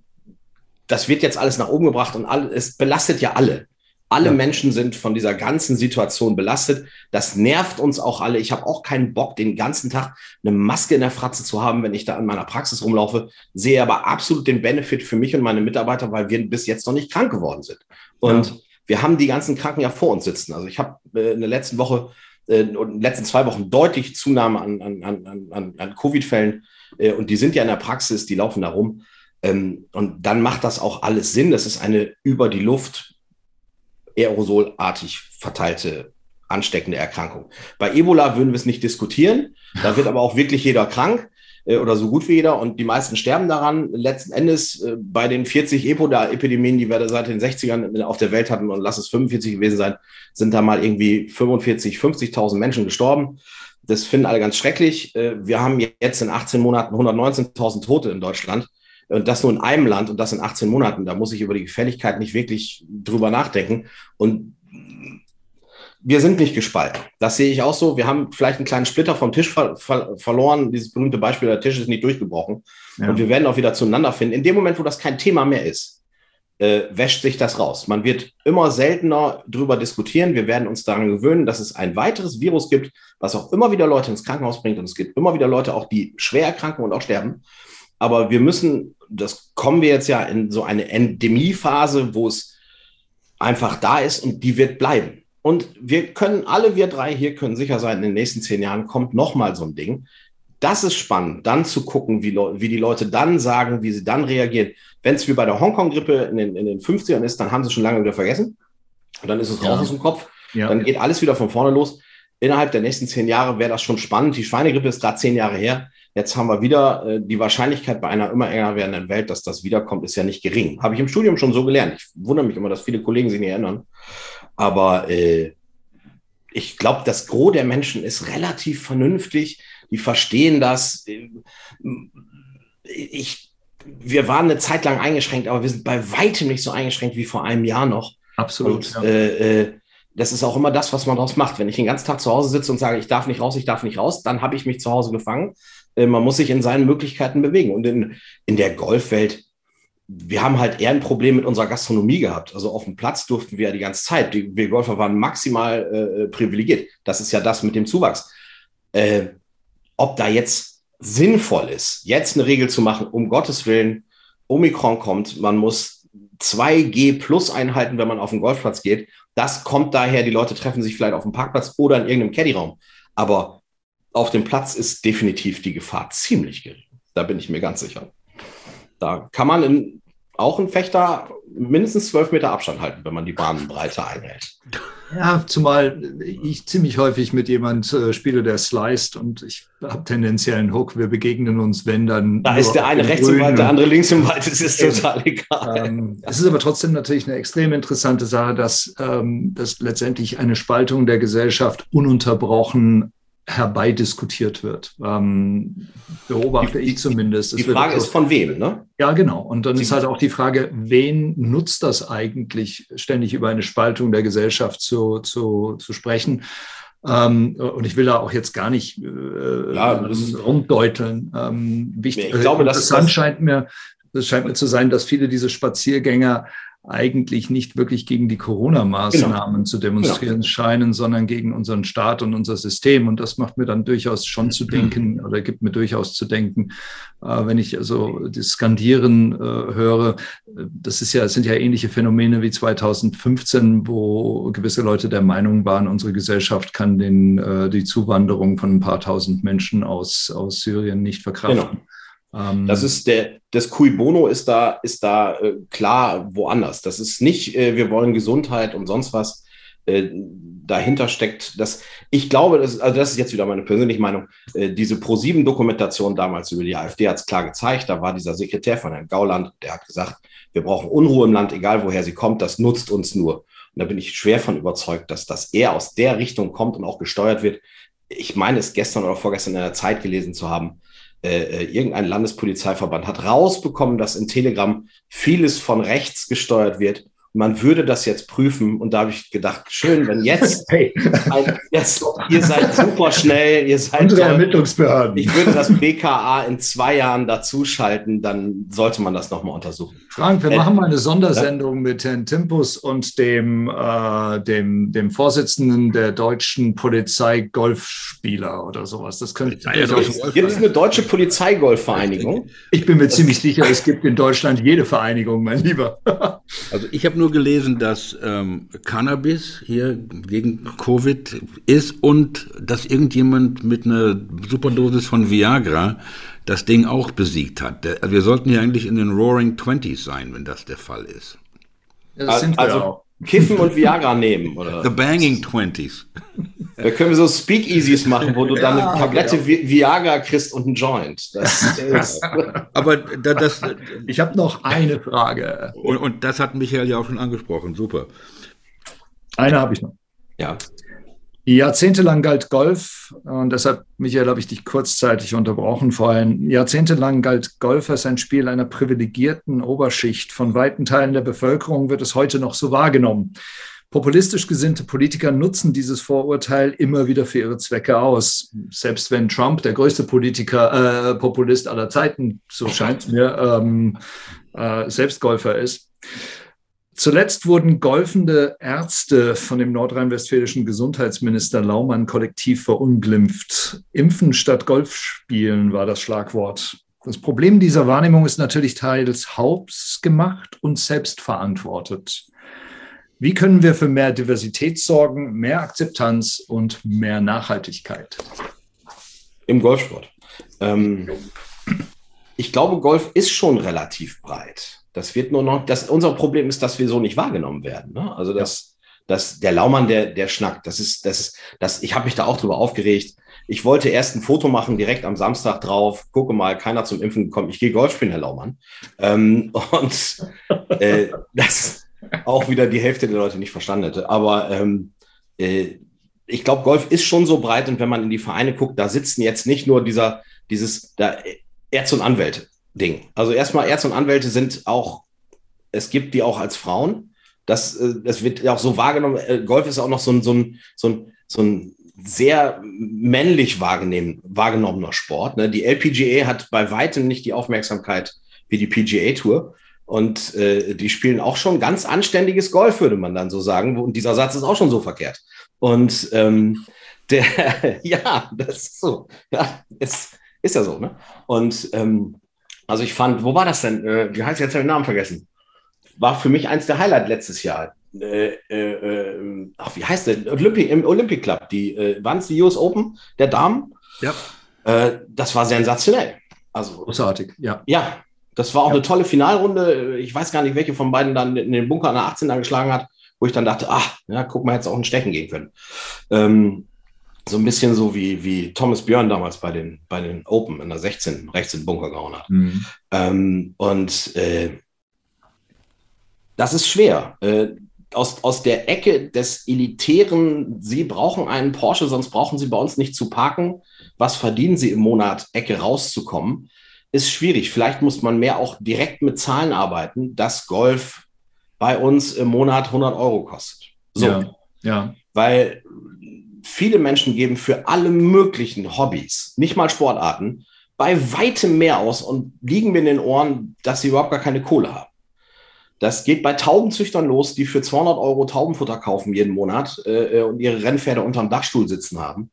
das wird jetzt alles nach oben gebracht und alle, es belastet ja alle. Alle ja. Menschen sind von dieser ganzen Situation belastet. Das nervt uns auch alle. Ich habe auch keinen Bock, den ganzen Tag eine Maske in der Fratze zu haben, wenn ich da an meiner Praxis rumlaufe. Sehe aber absolut den Benefit für mich und meine Mitarbeiter, weil wir bis jetzt noch nicht krank geworden sind. Und ja. wir haben die ganzen Kranken ja vor uns sitzen. Also ich habe äh, in der letzten Woche äh, und in den letzten zwei Wochen deutlich Zunahme an, an, an, an, an Covid-Fällen. Äh, und die sind ja in der Praxis, die laufen da rum. Ähm, und dann macht das auch alles Sinn. Das ist eine über die Luft aerosolartig verteilte ansteckende Erkrankung. Bei Ebola würden wir es nicht diskutieren. Da wird aber auch wirklich jeder krank äh, oder so gut wie jeder und die meisten sterben daran. Letzten Endes äh, bei den 40 Ebola-Epidemien, die wir seit den 60ern auf der Welt hatten und lass es 45 gewesen sein, sind da mal irgendwie 45, 50.000 Menschen gestorben. Das finden alle ganz schrecklich. Äh, wir haben jetzt in 18 Monaten 119.000 Tote in Deutschland. Und das nur in einem Land und das in 18 Monaten. Da muss ich über die Gefälligkeit nicht wirklich drüber nachdenken. Und wir sind nicht gespalten. Das sehe ich auch so. Wir haben vielleicht einen kleinen Splitter vom Tisch ver ver verloren. Dieses berühmte Beispiel, der Tisch ist nicht durchgebrochen. Ja. Und wir werden auch wieder zueinander finden. In dem Moment, wo das kein Thema mehr ist, äh, wäscht sich das raus. Man wird immer seltener drüber diskutieren. Wir werden uns daran gewöhnen, dass es ein weiteres Virus gibt, was auch immer wieder Leute ins Krankenhaus bringt. Und es gibt immer wieder Leute auch, die schwer erkranken und auch sterben. Aber wir müssen, das kommen wir jetzt ja in so eine Endemiephase, wo es einfach da ist und die wird bleiben. Und wir können, alle wir drei hier können sicher sein, in den nächsten zehn Jahren kommt nochmal so ein Ding. Das ist spannend, dann zu gucken, wie, wie die Leute dann sagen, wie sie dann reagieren. Wenn es wie bei der Hongkong-Grippe in den, in den 50ern ist, dann haben sie schon lange wieder vergessen. Und dann ist es ja. raus aus dem Kopf. Ja. Dann geht alles wieder von vorne los. Innerhalb der nächsten zehn Jahre wäre das schon spannend. Die Schweinegrippe ist gerade zehn Jahre her. Jetzt haben wir wieder äh, die Wahrscheinlichkeit bei einer immer enger werdenden Welt, dass das wiederkommt, ist ja nicht gering. Habe ich im Studium schon so gelernt. Ich wundere mich immer, dass viele Kollegen sich nicht erinnern. Aber äh, ich glaube, das Gros der Menschen ist relativ vernünftig. Die verstehen das. Ich, wir waren eine Zeit lang eingeschränkt, aber wir sind bei weitem nicht so eingeschränkt wie vor einem Jahr noch. Absolut. Und, ja. äh, äh das ist auch immer das, was man daraus macht. Wenn ich den ganzen Tag zu Hause sitze und sage, ich darf nicht raus, ich darf nicht raus, dann habe ich mich zu Hause gefangen. Äh, man muss sich in seinen Möglichkeiten bewegen. Und in, in der Golfwelt, wir haben halt eher ein Problem mit unserer Gastronomie gehabt. Also auf dem Platz durften wir ja die ganze Zeit. Die, wir Golfer waren maximal äh, privilegiert. Das ist ja das mit dem Zuwachs. Äh, ob da jetzt sinnvoll ist, jetzt eine Regel zu machen, um Gottes Willen, Omikron kommt, man muss 2G plus einhalten, wenn man auf den Golfplatz geht. Das kommt daher, die Leute treffen sich vielleicht auf dem Parkplatz oder in irgendeinem Caddyraum. Aber auf dem Platz ist definitiv die Gefahr ziemlich gering. Da bin ich mir ganz sicher. Da kann man in, auch ein Fechter mindestens zwölf Meter Abstand halten, wenn man die Bahnbreite einhält. Ja, zumal ich ziemlich häufig mit jemand äh, spiele, der sliced und ich habe tendenziell einen Hook. Wir begegnen uns, wenn dann. Da ist der eine rechts im Wald, der andere links im Wald. Das ist total egal. Ähm, es ist aber trotzdem natürlich eine extrem interessante Sache, dass, ähm, dass letztendlich eine Spaltung der Gesellschaft ununterbrochen herbeidiskutiert wird. Ähm, beobachte die, ich zumindest. Die, Frage ist von wem, ne? Ja, genau. Und dann Sie ist halt auch die Frage, wen nutzt das eigentlich, ständig über eine Spaltung der Gesellschaft zu, zu, zu sprechen? Ähm, und ich will da auch jetzt gar nicht äh, ja, rumdeuteln. Ähm, wichtig, ich glaube, das, das scheint mir, das scheint mir zu sein, dass viele diese Spaziergänger eigentlich nicht wirklich gegen die Corona-Maßnahmen genau. zu demonstrieren genau. scheinen, sondern gegen unseren Staat und unser System. Und das macht mir dann durchaus schon zu denken oder gibt mir durchaus zu denken, äh, wenn ich also das Skandieren äh, höre. Das ist ja, es sind ja ähnliche Phänomene wie 2015, wo gewisse Leute der Meinung waren, unsere Gesellschaft kann den, äh, die Zuwanderung von ein paar tausend Menschen aus, aus Syrien nicht verkraften. Genau. Ähm, das ist der, das Cui Bono ist da, ist da äh, klar woanders. Das ist nicht, äh, wir wollen Gesundheit und sonst was. äh, dahinter steckt, dass ich glaube, das, also das ist jetzt wieder meine persönliche Meinung, äh, diese Pro-7-Dokumentation damals über die AfD hat es klar gezeigt, da war dieser Sekretär von Herrn Gauland, der hat gesagt, wir brauchen Unruhe im Land, egal woher sie kommt, das nutzt uns nur. Und da bin ich schwer von überzeugt, dass das eher aus der Richtung kommt und auch gesteuert wird. Ich meine es gestern oder vorgestern in der Zeit gelesen zu haben, äh, äh, irgendein Landespolizeiverband hat rausbekommen, dass in Telegram vieles von rechts gesteuert wird man würde das jetzt prüfen. Und da habe ich gedacht, schön, wenn jetzt, hey. ein, jetzt ihr seid super schnell, ihr seid unsere Ermittlungsbehörden. Ich würde das BKA in zwei Jahren dazuschalten, dann sollte man das nochmal untersuchen. Frank, wir äh, machen mal eine Sondersendung ja? mit Herrn Timpus und dem, äh, dem, dem Vorsitzenden der deutschen Polizei Golfspieler oder sowas. Das könnte ja, also, Gibt es eine deutsche Polizeigolfvereinigung? Ich bin mir ziemlich sicher, es gibt in Deutschland jede Vereinigung, mein Lieber. also ich habe nur nur gelesen, dass ähm, Cannabis hier gegen Covid ist und dass irgendjemand mit einer Superdosis von Viagra das Ding auch besiegt hat. Der, wir sollten ja eigentlich in den Roaring Twenties sein, wenn das der Fall ist. Ja, das sind also, wir auch. Kiffen und Viagra nehmen, oder? The Banging Twenties. Da können wir so Speakeasies machen, wo du ja, dann eine Tablette genau. Viagra kriegst und einen Joint. Das ist Aber da, das. Ich habe noch eine Frage. Und, und das hat Michael ja auch schon angesprochen. Super. Eine habe ich noch. Ja. Jahrzehntelang galt Golf, und deshalb, Michael, habe ich dich kurzzeitig unterbrochen vorhin. Jahrzehntelang galt Golf als ein Spiel einer privilegierten Oberschicht. Von weiten Teilen der Bevölkerung wird es heute noch so wahrgenommen. Populistisch gesinnte Politiker nutzen dieses Vorurteil immer wieder für ihre Zwecke aus. Selbst wenn Trump, der größte Politiker, äh, Populist aller Zeiten, so scheint es mir, ähm, äh, selbst Golfer ist. Zuletzt wurden golfende Ärzte von dem nordrhein-westfälischen Gesundheitsminister Laumann kollektiv verunglimpft. Impfen statt Golfspielen war das Schlagwort. Das Problem dieser Wahrnehmung ist natürlich teils hauptgemacht und selbstverantwortet. Wie können wir für mehr Diversität sorgen, mehr Akzeptanz und mehr Nachhaltigkeit? Im Golfsport. Ähm, ich glaube, Golf ist schon relativ breit. Das wird nur noch, das, unser Problem ist, dass wir so nicht wahrgenommen werden. Ne? Also, dass, ja. dass der Laumann, der, der schnackt, das ist, das ist, das, ich habe mich da auch drüber aufgeregt. Ich wollte erst ein Foto machen, direkt am Samstag drauf. Gucke mal, keiner zum Impfen gekommen. Ich gehe Golf spielen, Herr Laumann. Ähm, und äh, das auch wieder die Hälfte der Leute nicht verstanden hätte. Aber ähm, äh, ich glaube, Golf ist schon so breit und wenn man in die Vereine guckt, da sitzen jetzt nicht nur dieser, dieses, da, Ärzte und Anwälte. Ding. Also erstmal Ärzte und Anwälte sind auch, es gibt die auch als Frauen. Das, äh, das wird auch so wahrgenommen. Äh, Golf ist auch noch so ein, so ein, so ein, so ein sehr männlich wahrgenommener Sport. Ne? Die LPGA hat bei weitem nicht die Aufmerksamkeit wie die PGA Tour. Und äh, die spielen auch schon ganz anständiges Golf, würde man dann so sagen. Und dieser Satz ist auch schon so verkehrt. Und ähm, der, ja, das ist so. Ja, ist, ist ja so. Ne? Und ähm, also ich fand, wo war das denn? Äh, wie heißt jetzt habe ich den Namen vergessen? War für mich eins der Highlights letztes Jahr. Äh, äh, äh, ach, wie heißt der? Olympic, Im Olympic Club. Die, äh, waren es die US Open der Damen? Ja. Äh, das war sensationell. Also, Großartig, ja. Ja, das war auch ja. eine tolle Finalrunde. Ich weiß gar nicht, welche von beiden dann in den Bunker an der 18 angeschlagen hat, wo ich dann dachte, ach, ja, guck mal, hätte es auch ein Stechen gehen können. Ähm, so ein bisschen so wie, wie Thomas Björn damals bei den, bei den Open in der 16 rechts in den Bunker gehauen hat. Mhm. Ähm, und äh, das ist schwer. Äh, aus, aus der Ecke des elitären, Sie brauchen einen Porsche, sonst brauchen Sie bei uns nicht zu parken. Was verdienen Sie im Monat, Ecke rauszukommen? Ist schwierig. Vielleicht muss man mehr auch direkt mit Zahlen arbeiten, dass Golf bei uns im Monat 100 Euro kostet. So. Ja, ja. Weil viele Menschen geben für alle möglichen Hobbys, nicht mal Sportarten, bei weitem mehr aus und liegen mir in den Ohren, dass sie überhaupt gar keine Kohle haben. Das geht bei Taubenzüchtern los, die für 200 Euro Taubenfutter kaufen jeden Monat äh, und ihre Rennpferde unterm Dachstuhl sitzen haben.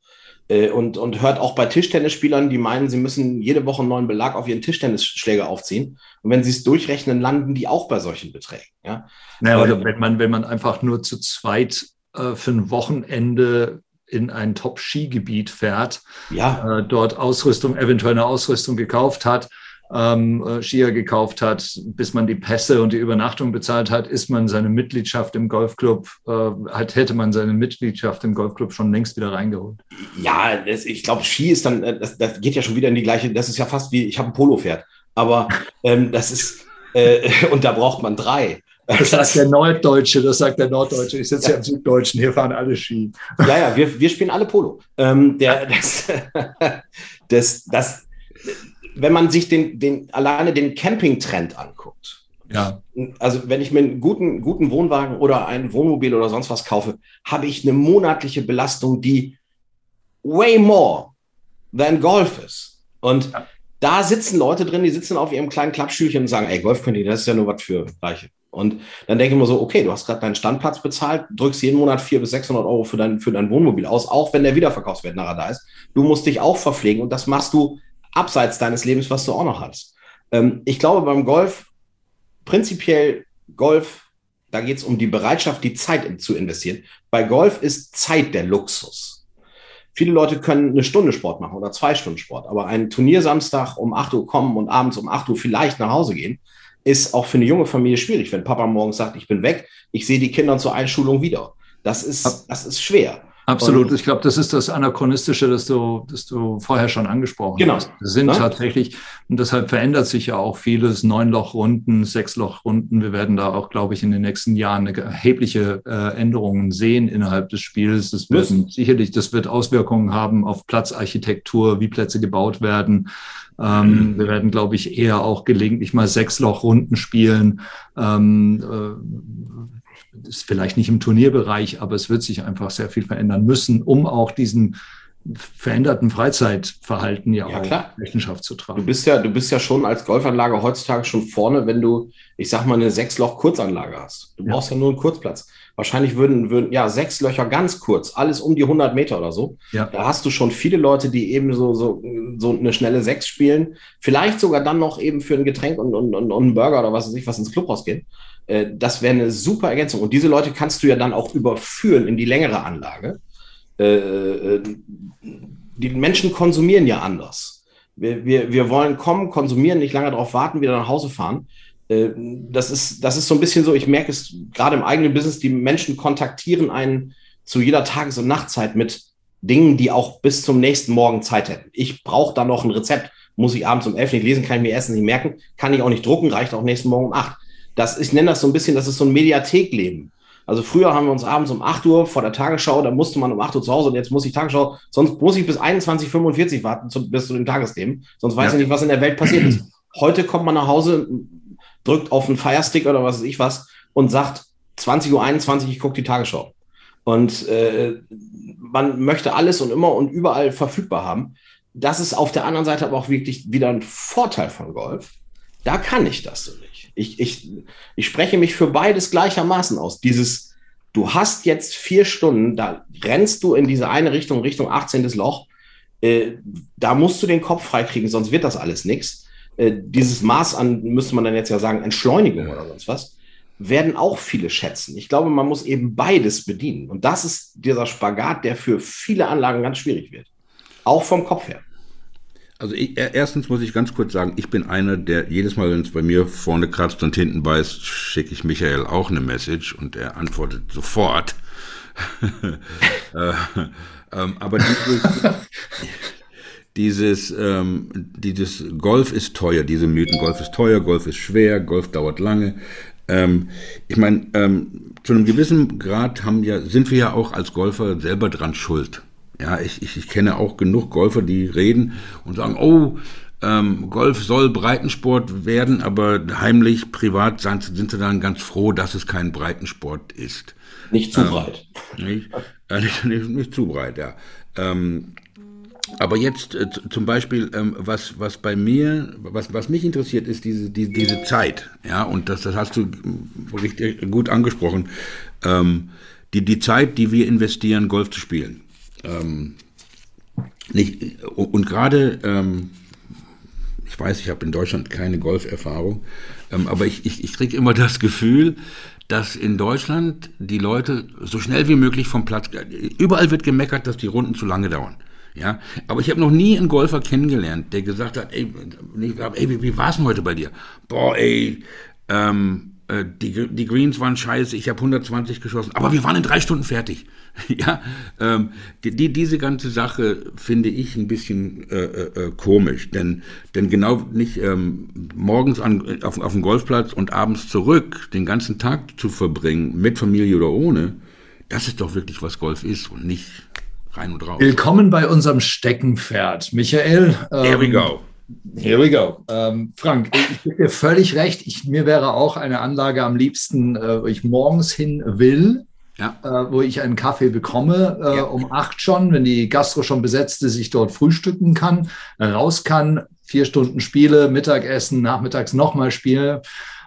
Äh, und, und hört auch bei Tischtennisspielern, die meinen, sie müssen jede Woche einen neuen Belag auf ihren Tischtennisschläger aufziehen. Und wenn sie es durchrechnen, landen die auch bei solchen Beträgen. Ja? Naja, oder äh, wenn man, wenn man einfach nur zu zweit äh, für ein Wochenende in ein Top-Skigebiet fährt, ja. äh, dort Ausrüstung, eventuell eine Ausrüstung gekauft hat, ähm, äh, Skier gekauft hat, bis man die Pässe und die Übernachtung bezahlt hat, ist man seine Mitgliedschaft im Golfclub, äh, hat, hätte man seine Mitgliedschaft im Golfclub schon längst wieder reingeholt. Ja, das, ich glaube, Ski ist dann, äh, das, das, geht ja schon wieder in die gleiche, das ist ja fast wie, ich habe ein Polo-Pferd, aber ähm, das ist, äh, und da braucht man drei. Das sagt der Norddeutsche, das sagt der Norddeutsche. Ich sitze ja. im Süddeutschen, hier fahren alle Ski. Ja, ja, wir, wir spielen alle Polo. Ähm, der, das, das, das, wenn man sich den, den, alleine den Camping-Trend anguckt, ja. Also wenn ich mir einen guten, guten Wohnwagen oder ein Wohnmobil oder sonst was kaufe, habe ich eine monatliche Belastung, die way more than Golf ist. Und ja. da sitzen Leute drin, die sitzen auf ihrem kleinen Klappstühlchen und sagen, ey, Golf könnt ihr, das ist ja nur was für Reiche. Und dann denke ich mir so, okay, du hast gerade deinen Standplatz bezahlt, drückst jeden Monat 400 bis 600 Euro für dein, für dein Wohnmobil aus, auch wenn der Wiederverkaufswert nachher da ist. Du musst dich auch verpflegen und das machst du abseits deines Lebens, was du auch noch hast. Ähm, ich glaube, beim Golf, prinzipiell Golf, da geht es um die Bereitschaft, die Zeit zu investieren. Bei Golf ist Zeit der Luxus. Viele Leute können eine Stunde Sport machen oder zwei Stunden Sport, aber ein Turniersamstag um 8 Uhr kommen und abends um 8 Uhr vielleicht nach Hause gehen, ist auch für eine junge Familie schwierig, wenn Papa morgens sagt, ich bin weg, ich sehe die Kinder zur Einschulung wieder. Das ist, das ist schwer. Absolut. Und ich glaube, das ist das Anachronistische, das du, das du vorher schon angesprochen genau. hast. Wir sind ja? tatsächlich, und deshalb verändert sich ja auch vieles, Neunlochrunden, Sechslochrunden. Wir werden da auch, glaube ich, in den nächsten Jahren eine erhebliche äh, Änderungen sehen innerhalb des Spiels. Das wird sicherlich, das wird Auswirkungen haben auf Platzarchitektur, wie Plätze gebaut werden. Ähm, mhm. Wir werden, glaube ich, eher auch gelegentlich mal Sechslochrunden spielen. Ähm, äh, ist vielleicht nicht im Turnierbereich, aber es wird sich einfach sehr viel verändern müssen, um auch diesen veränderten Freizeitverhalten ja, ja auch klar. Rechenschaft zu tragen. Du bist ja, du bist ja schon als Golfanlage heutzutage schon vorne, wenn du, ich sag mal, eine Sechsloch-Kurzanlage hast. Du ja. brauchst ja nur einen Kurzplatz. Wahrscheinlich würden, würden, ja, sechs Löcher ganz kurz, alles um die 100 Meter oder so. Ja. Da hast du schon viele Leute, die eben so, so, so eine schnelle Sechs spielen. Vielleicht sogar dann noch eben für ein Getränk und, und, und, und einen Burger oder was weiß ich, was ins Clubhaus gehen. Äh, das wäre eine super Ergänzung. Und diese Leute kannst du ja dann auch überführen in die längere Anlage. Äh, äh, die Menschen konsumieren ja anders. Wir, wir, wir wollen kommen, konsumieren, nicht lange darauf warten, wieder nach Hause fahren. Das ist, das ist so ein bisschen so, ich merke es gerade im eigenen Business, die Menschen kontaktieren einen zu jeder Tages- und Nachtzeit mit Dingen, die auch bis zum nächsten Morgen Zeit hätten. Ich brauche da noch ein Rezept, muss ich abends um elf nicht lesen, kann ich mir erstens nicht merken, kann ich auch nicht drucken, reicht auch nächsten Morgen um acht das, ich nenne das so ein bisschen, das ist so ein Mediathekleben. Also früher haben wir uns abends um 8 Uhr vor der Tagesschau, da musste man um 8 Uhr zu Hause und jetzt muss ich Tagesschau, sonst muss ich bis 21.45 warten zu, bis zu den Tagesthemen, sonst weiß ja. ich nicht, was in der Welt passiert ist. Heute kommt man nach Hause, drückt auf einen Firestick oder was weiß ich was und sagt 20.21 Uhr, ich gucke die Tagesschau. Und äh, man möchte alles und immer und überall verfügbar haben. Das ist auf der anderen Seite aber auch wirklich wieder ein Vorteil von Golf. Da kann ich das so nicht. Ich, ich, ich spreche mich für beides gleichermaßen aus. Dieses, du hast jetzt vier Stunden, da rennst du in diese eine Richtung, Richtung 18. Loch. Äh, da musst du den Kopf freikriegen, sonst wird das alles nichts. Äh, dieses Maß an, müsste man dann jetzt ja sagen, Entschleunigung oder sonst was, werden auch viele schätzen. Ich glaube, man muss eben beides bedienen. Und das ist dieser Spagat, der für viele Anlagen ganz schwierig wird. Auch vom Kopf her. Also ich, erstens muss ich ganz kurz sagen, ich bin einer, der jedes Mal, wenn es bei mir vorne kratzt und hinten beißt, schicke ich Michael auch eine Message und er antwortet sofort. äh, ähm, aber dieses, dieses, ähm, dieses Golf ist teuer, diese Mythen. Golf ist teuer, Golf ist schwer, Golf dauert lange. Ähm, ich meine, ähm, zu einem gewissen Grad haben ja, sind wir ja auch als Golfer selber dran schuld. Ja, ich, ich, ich kenne auch genug Golfer, die reden und sagen, oh, ähm, Golf soll Breitensport werden, aber heimlich, privat sind sie dann ganz froh, dass es kein Breitensport ist. Nicht zu ähm, breit. Nicht, äh, nicht, nicht, nicht, zu breit, ja. Ähm, aber jetzt äh, zum Beispiel, ähm, was, was bei mir, was, was mich interessiert, ist diese, die, diese Zeit. Ja, und das, das hast du richtig gut angesprochen. Ähm, die, die Zeit, die wir investieren, Golf zu spielen. Ähm, nicht, und gerade, ähm, ich weiß, ich habe in Deutschland keine Golferfahrung, ähm, aber ich, ich, ich kriege immer das Gefühl, dass in Deutschland die Leute so schnell wie möglich vom Platz, überall wird gemeckert, dass die Runden zu lange dauern. Ja, aber ich habe noch nie einen Golfer kennengelernt, der gesagt hat, ey, ey wie, wie war es denn heute bei dir? Boah, ey, ähm, äh, die, die Greens waren scheiße, ich habe 120 geschossen, aber wir waren in drei Stunden fertig. ja, ähm, die, diese ganze Sache finde ich ein bisschen äh, äh, komisch, denn, denn genau nicht ähm, morgens an, auf, auf dem Golfplatz und abends zurück den ganzen Tag zu verbringen, mit Familie oder ohne, das ist doch wirklich, was Golf ist und nicht rein und raus. Willkommen bei unserem Steckenpferd. Michael. Ähm, Here we go. Here we go. Ähm, Frank, ich gebe dir völlig recht. Ich, mir wäre auch eine Anlage am liebsten, äh, wo ich morgens hin will, ja. äh, wo ich einen Kaffee bekomme, äh, ja. um acht schon, wenn die Gastro schon besetzt ist, ich dort frühstücken kann, raus kann, vier Stunden spiele, Mittagessen, nachmittags nochmal spiele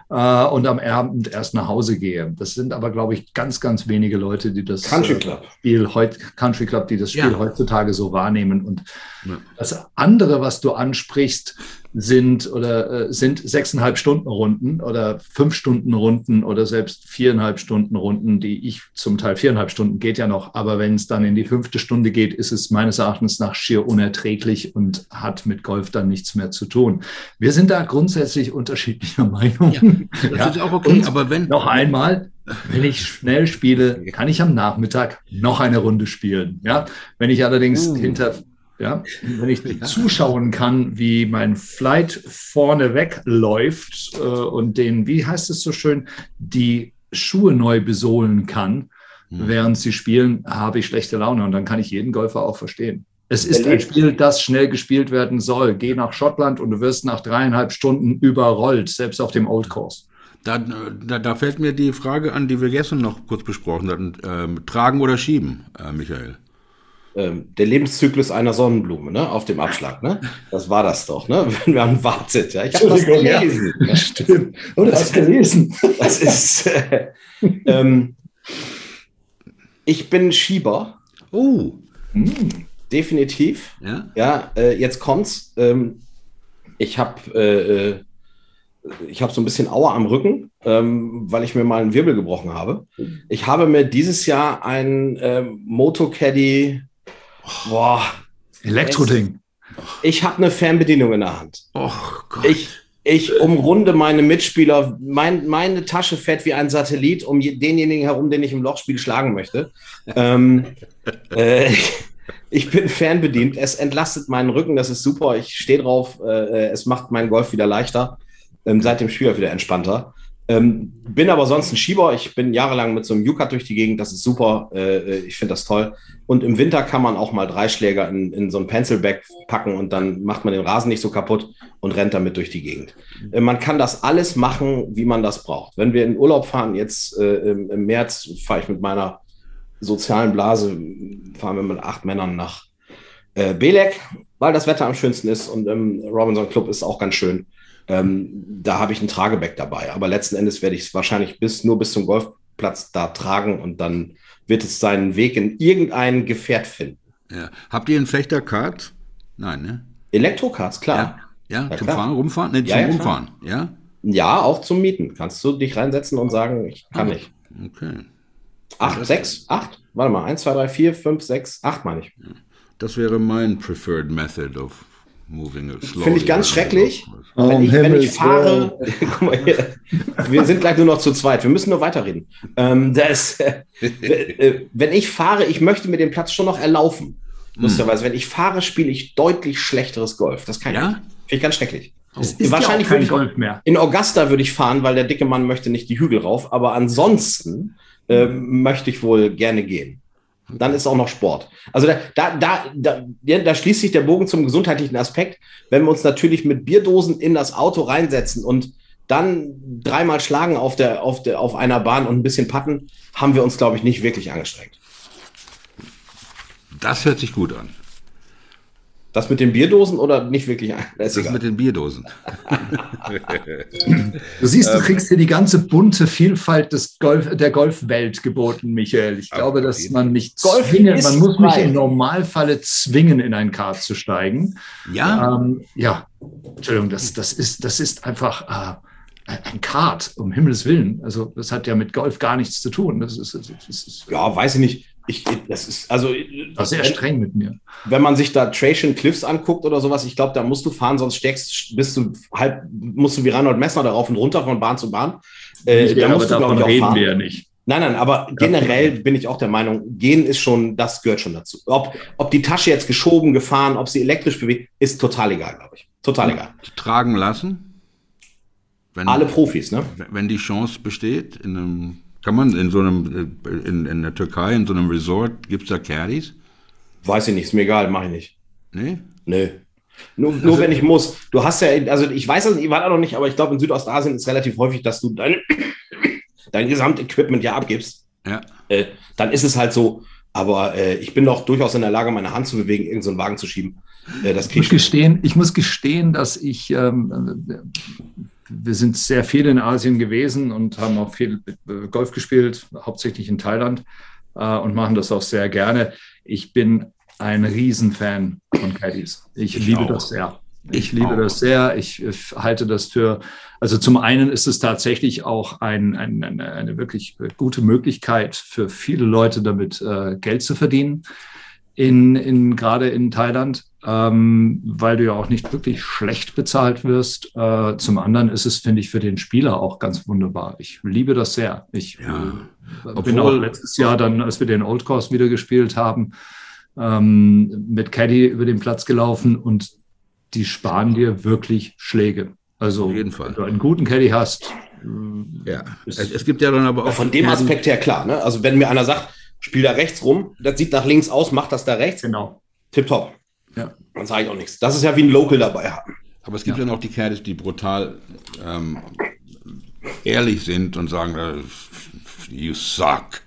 äh, und am Abend erst nach Hause gehe. Das sind aber, glaube ich, ganz, ganz wenige Leute, die das Country äh, Club. Spiel heute Country Club, die das Spiel ja. heutzutage so wahrnehmen. Und ja. das andere, was du ansprichst, sind oder äh, sind sechseinhalb Stunden Runden oder fünf Stunden Runden oder selbst viereinhalb Stunden Runden, die ich zum Teil viereinhalb Stunden geht ja noch. Aber wenn es dann in die fünfte Stunde geht, ist es meines Erachtens nach schier unerträglich und hat mit Golf dann nichts mehr zu tun. Wir sind da grundsätzlich unterschiedlicher Meinung. Ja, das ja. ist auch okay. Und aber wenn noch einmal, wenn ich schnell spiele, kann ich am Nachmittag noch eine Runde spielen. Ja, wenn ich allerdings uh. hinter ja, wenn ich ja. zuschauen kann, wie mein Flight vorne wegläuft äh, und den, wie heißt es so schön, die Schuhe neu besohlen kann, mhm. während sie spielen, habe ich schlechte Laune und dann kann ich jeden Golfer auch verstehen. Es ist ein Spiel, das schnell gespielt werden soll. Geh nach Schottland und du wirst nach dreieinhalb Stunden überrollt, selbst auf dem Old Course. Da, da, da fällt mir die Frage an, die wir gestern noch kurz besprochen hatten. Ähm, tragen oder schieben, äh, Michael? Ähm, der Lebenszyklus einer Sonnenblume, ne, auf dem Abschlag, ne? Das war das doch, ne? Wenn man wartet, ja. Ich habe das gelesen. Ja. Stimmt. Oh, du hast gelesen. Das ist. Äh, ähm, ich bin Schieber. Oh. Hm. Definitiv. Ja. Ja. Äh, jetzt kommt's. Ähm, ich habe äh, äh, ich habe so ein bisschen Auer am Rücken, ähm, weil ich mir mal einen Wirbel gebrochen habe. Ich habe mir dieses Jahr ein ähm, Moto Caddy Boah. Elektroding. Ich habe eine Fernbedienung in der Hand. Oh Gott. Ich, ich umrunde meine Mitspieler. Mein, meine Tasche fährt wie ein Satellit um denjenigen herum, den ich im Lochspiel schlagen möchte. ähm, äh, ich bin fernbedient. Es entlastet meinen Rücken. Das ist super. Ich stehe drauf. Äh, es macht meinen Golf wieder leichter. Ähm, seit dem Spiel wieder entspannter. Ähm, bin aber sonst ein Schieber. Ich bin jahrelang mit so einem U-Cut durch die Gegend. Das ist super. Äh, ich finde das toll. Und im Winter kann man auch mal drei Schläger in, in so ein Pencilback packen und dann macht man den Rasen nicht so kaputt und rennt damit durch die Gegend. Äh, man kann das alles machen, wie man das braucht. Wenn wir in Urlaub fahren, jetzt äh, im, im, März fahre ich mit meiner sozialen Blase, fahren wir mit acht Männern nach äh, Belek, weil das Wetter am schönsten ist und im Robinson Club ist auch ganz schön. Ähm, da habe ich ein Trageback dabei. Aber letzten Endes werde ich es wahrscheinlich bis, nur bis zum Golfplatz da tragen und dann wird es seinen Weg in irgendein Gefährt finden. Ja. Habt ihr einen Fechterkart? Nein, ne? Elektrokarts, klar. Ja, ja, ja zum klar. Fahren, rumfahren? Ne, zum ja, Rumfahren, ja? Ja, auch zum Mieten. Kannst du dich reinsetzen und sagen, ich kann ah, nicht. Okay. Acht, sechs, acht? Warte mal, eins, zwei, drei, vier, fünf, sechs, acht meine ich. Das wäre mein preferred method of Finde ich ganz schrecklich. Oh, wenn, ich, wenn ich fahre, guck mal hier, wir sind gleich nur noch zu zweit, wir müssen nur weiterreden. Ähm, das, äh, äh, wenn ich fahre, ich möchte mir den Platz schon noch erlaufen. Lustigerweise, hm. wenn ich fahre, spiele ich deutlich schlechteres Golf. Das kann ja? ich. Finde ich ganz schrecklich. Oh. Wahrscheinlich würde ich Golf mehr. In Augusta würde ich fahren, weil der dicke Mann möchte nicht die Hügel rauf, aber ansonsten äh, möchte ich wohl gerne gehen. Dann ist auch noch Sport. Also da, da, da, da, da schließt sich der Bogen zum gesundheitlichen Aspekt. Wenn wir uns natürlich mit Bierdosen in das Auto reinsetzen und dann dreimal schlagen auf, der, auf, der, auf einer Bahn und ein bisschen patten, haben wir uns, glaube ich, nicht wirklich angestrengt. Das hört sich gut an. Das mit den Bierdosen oder nicht wirklich? Das, das mit den Bierdosen. du siehst, du ähm, kriegst hier die ganze bunte Vielfalt des Golf, der Golfwelt geboten, Michael. Ich glaube, dass man mich Golf zwingen, man muss mich im Normalfalle zwingen, in ein Kart zu steigen. Ja. Ähm, ja, Entschuldigung, das, das, ist, das ist einfach. Äh, ein Kart, um Himmels Willen. Also das hat ja mit Golf gar nichts zu tun. Das ist, das ist ja, weiß ich nicht ich, das ist also das ist sehr streng mit mir. Wenn man sich da Trajan Cliffs anguckt oder sowas, ich glaube, da musst du fahren, sonst steckst, bist du halb, musst du wie Reinhold Messner darauf und runter von Bahn zu Bahn. Äh, da musst du, davon reden wir ja nicht. Nein, nein, aber generell bin ich auch der Meinung, gehen ist schon, das gehört schon dazu. Ob, ob die Tasche jetzt geschoben, gefahren, ob sie elektrisch bewegt, ist total egal, glaube ich. Total egal. Tragen lassen? Wenn, Alle Profis, ne? Wenn die Chance besteht, in einem kann man in so einem, äh, in, in der Türkei, in so einem Resort, gibt es da Caddies? Weiß ich nicht, ist mir egal, mache ich nicht. Nee? Nö. Nur, nur also, wenn ich muss. Du hast ja, also ich weiß es, ich war da noch nicht, aber ich glaube, in Südostasien ist es relativ häufig, dass du dein, dein Gesamtequipment ja abgibst. Ja. Äh, dann ist es halt so, aber äh, ich bin doch durchaus in der Lage, meine Hand zu bewegen, irgendeinen so Wagen zu schieben. Äh, das ich, muss gestehen, ich muss gestehen, dass ich ähm, wir sind sehr viel in Asien gewesen und haben auch viel äh, Golf gespielt, hauptsächlich in Thailand äh, und machen das auch sehr gerne. Ich bin ein Riesenfan von Caddies. Ich, ich liebe auch. das sehr. Ich, ich liebe auch. das sehr. Ich, ich, halte das für, also zum einen ist es tatsächlich auch ein, ein, eine, eine, wirklich gute Möglichkeit für viele Leute damit äh, Geld zu verdienen, in, in, gerade in Thailand ähm, weil du ja auch nicht wirklich schlecht bezahlt wirst. Äh, zum anderen ist es, finde ich, für den Spieler auch ganz wunderbar. Ich liebe das sehr. Ich ja. äh, bin auch letztes Jahr dann, als wir den Old Course wieder gespielt haben, ähm, mit Caddy über den Platz gelaufen und die sparen dir wirklich Schläge. Also, Auf jeden Fall. wenn du einen guten Caddy hast. Ja, es, es, gibt ja dann aber auch. Von dem Aspekt her klar, ne? Also, wenn mir einer sagt, spiel da rechts rum, das sieht nach links aus, mach das da rechts. Genau. Tipptopp. Ja. Dann sage ich auch nichts. Das ist ja wie ein Local dabei haben. Aber es gibt ja, ja noch die Caddies, die brutal ähm, ehrlich sind und sagen, äh, you suck.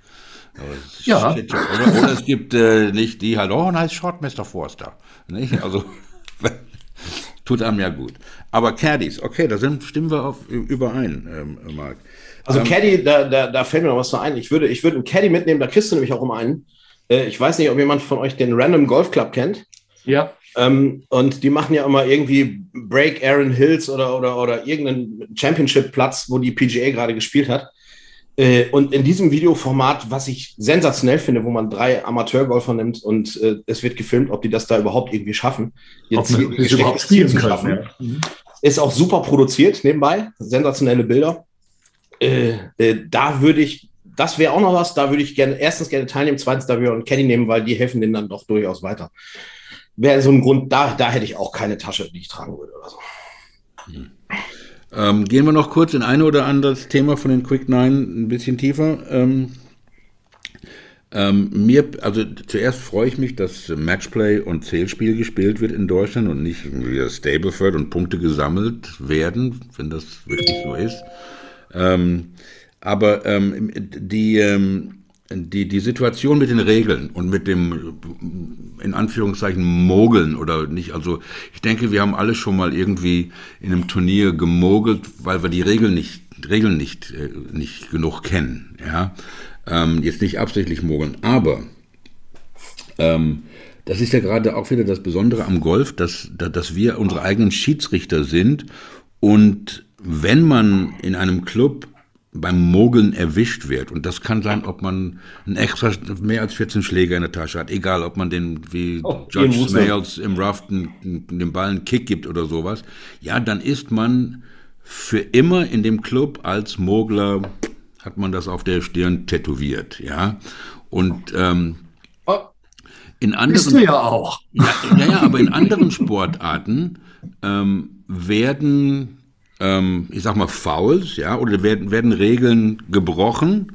Ja. Shit, oder, oder, es gibt äh, nicht die halt, oh, nice shot, Mr. Forster. Nicht? Also, tut einem ja gut. Aber Caddies, okay, da sind, stimmen wir auf, überein, ähm, Marc. Also ähm, Caddy, da, da, da fällt mir noch was so ein. Ich würde, ich würde einen Caddy mitnehmen, da kriegst du nämlich auch immer einen. Äh, ich weiß nicht, ob jemand von euch den Random Golf Club kennt. Ja. Ähm, und die machen ja immer irgendwie Break Aaron Hills oder, oder, oder irgendeinen Championship-Platz, wo die PGA gerade gespielt hat. Äh, und in diesem Videoformat, was ich sensationell finde, wo man drei Amateurgolfer nimmt und äh, es wird gefilmt, ob die das da überhaupt irgendwie schaffen, jetzt ob überhaupt spielen zu schaffen. Ja. Mhm. Ist auch super produziert nebenbei, sensationelle Bilder. Äh, äh da würde ich, das wäre auch noch was, da würde ich gerne, erstens gerne teilnehmen, zweitens da würde ich einen Caddy nehmen, weil die helfen denen dann doch durchaus weiter wäre so ein Grund, da, da hätte ich auch keine Tasche, die ich tragen würde oder so. Hm. Ähm, gehen wir noch kurz in ein oder anderes Thema von den Quick Nine ein bisschen tiefer. Ähm, ähm, mir, also zuerst freue ich mich, dass Matchplay und Zählspiel gespielt wird in Deutschland und nicht wieder Stableford und Punkte gesammelt werden, wenn das wirklich so ist. Ähm, aber ähm, die, ähm, die, die Situation mit den Regeln und mit dem, in Anführungszeichen, Mogeln oder nicht, also ich denke, wir haben alle schon mal irgendwie in einem Turnier gemogelt, weil wir die Regeln nicht, Regeln nicht, äh, nicht genug kennen, ja. Ähm, jetzt nicht absichtlich mogeln, aber ähm, das ist ja gerade auch wieder das Besondere am Golf, dass, dass wir unsere eigenen Schiedsrichter sind und wenn man in einem Club beim Mogeln erwischt wird. Und das kann sein, ob man ein extra mehr als 14 Schläge in der Tasche hat. Egal, ob man den wie oh, Judge Smales im Rough den Ball einen Kick gibt oder sowas. Ja, dann ist man für immer in dem Club als Mogler, hat man das auf der Stirn tätowiert. Ja, und ähm, oh, in anderen... Bist du ja auch. Ja, ja, ja aber in anderen Sportarten ähm, werden ähm, ich sag mal, Fouls, ja, oder werden, werden Regeln gebrochen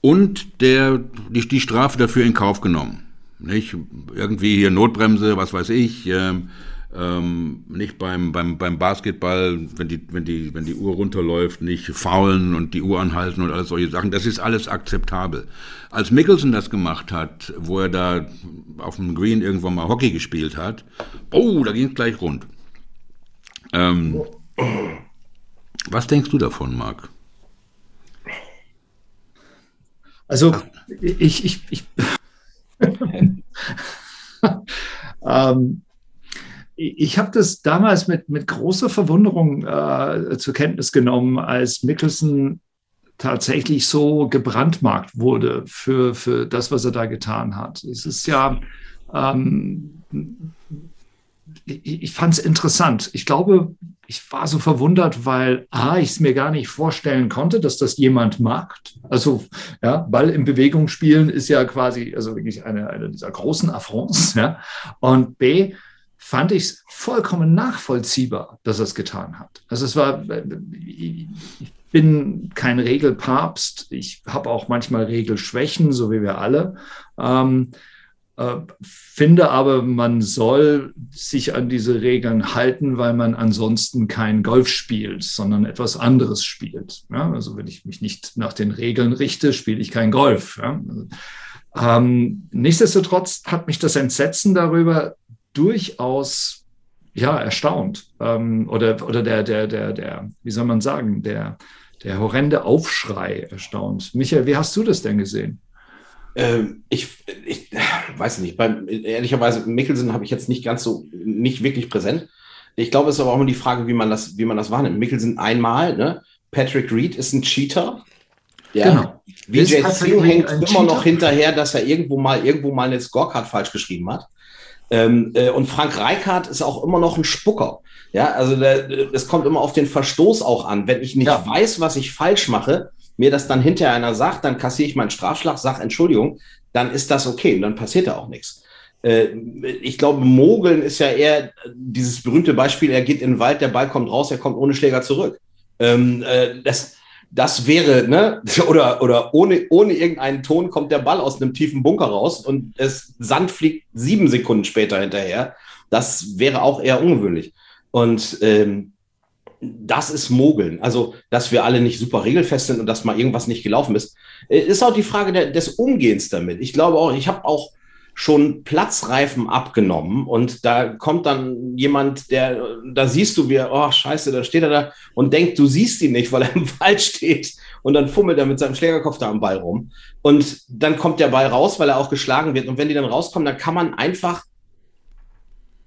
und der, die, die Strafe dafür in Kauf genommen. Nicht? Irgendwie hier Notbremse, was weiß ich, ähm, ähm, nicht beim, beim, beim Basketball, wenn die, wenn, die, wenn die Uhr runterläuft, nicht faulen und die Uhr anhalten und alles solche Sachen. Das ist alles akzeptabel. Als Mickelson das gemacht hat, wo er da auf dem Green irgendwann mal Hockey gespielt hat, oh, da ging es gleich rund. Ähm, was denkst du davon, Marc? Also ich, ich, ich, ähm, ich habe das damals mit, mit großer Verwunderung äh, zur Kenntnis genommen, als Mickelson tatsächlich so gebrandmarkt wurde für, für das, was er da getan hat. Es ist ja, ähm, ich, ich fand es interessant. Ich glaube, ich war so verwundert, weil A, ich es mir gar nicht vorstellen konnte, dass das jemand macht. Also, ja, Ball in Bewegung spielen ist ja quasi, also wirklich eine, eine dieser großen Affronts, ja. Und B, fand ich es vollkommen nachvollziehbar, dass er es getan hat. Also es war, ich bin kein Regelpapst, ich habe auch manchmal Regelschwächen, so wie wir alle. Ähm, äh, finde aber, man soll sich an diese Regeln halten, weil man ansonsten kein Golf spielt, sondern etwas anderes spielt. Ja? Also wenn ich mich nicht nach den Regeln richte, spiele ich kein Golf. Ja? Ähm, nichtsdestotrotz hat mich das Entsetzen darüber durchaus ja, erstaunt. Ähm, oder oder der, der, der, der, wie soll man sagen, der, der horrende Aufschrei erstaunt. Michael, wie hast du das denn gesehen? Ähm, ich, ich weiß nicht, beim, ehrlicherweise, Mickelson habe ich jetzt nicht ganz so, nicht wirklich präsent. Ich glaube, es ist aber auch immer die Frage, wie man das, wie man das wahrnimmt. Mickelson einmal, ne? Patrick Reed ist ein Cheater. Ja. Genau. Vijay Singh hängt immer Cheater? noch hinterher, dass er irgendwo mal, irgendwo mal eine Scorecard falsch geschrieben hat. Ähm, äh, und Frank Reichardt ist auch immer noch ein Spucker. Ja, also es kommt immer auf den Verstoß auch an. Wenn ich nicht ja. weiß, was ich falsch mache, mir das dann hinterher einer sagt, dann kassiere ich meinen Strafschlag, sag Entschuldigung, dann ist das okay und dann passiert da auch nichts. Äh, ich glaube, Mogeln ist ja eher dieses berühmte Beispiel, er geht in den Wald, der Ball kommt raus, er kommt ohne Schläger zurück. Ähm, äh, das, das wäre, ne, oder, oder ohne, ohne irgendeinen Ton kommt der Ball aus einem tiefen Bunker raus und es Sand fliegt sieben Sekunden später hinterher. Das wäre auch eher ungewöhnlich. Und ähm, das ist Mogeln. Also, dass wir alle nicht super regelfest sind und dass mal irgendwas nicht gelaufen ist, äh, ist auch die Frage der, des Umgehens damit. Ich glaube auch, ich habe auch schon Platzreifen abgenommen und da kommt dann jemand, der, da siehst du, wie, oh scheiße, da steht er da und denkt, du siehst ihn nicht, weil er im Wald steht. Und dann fummelt er mit seinem Schlägerkopf da am Ball rum. Und dann kommt der Ball raus, weil er auch geschlagen wird. Und wenn die dann rauskommen, dann kann man einfach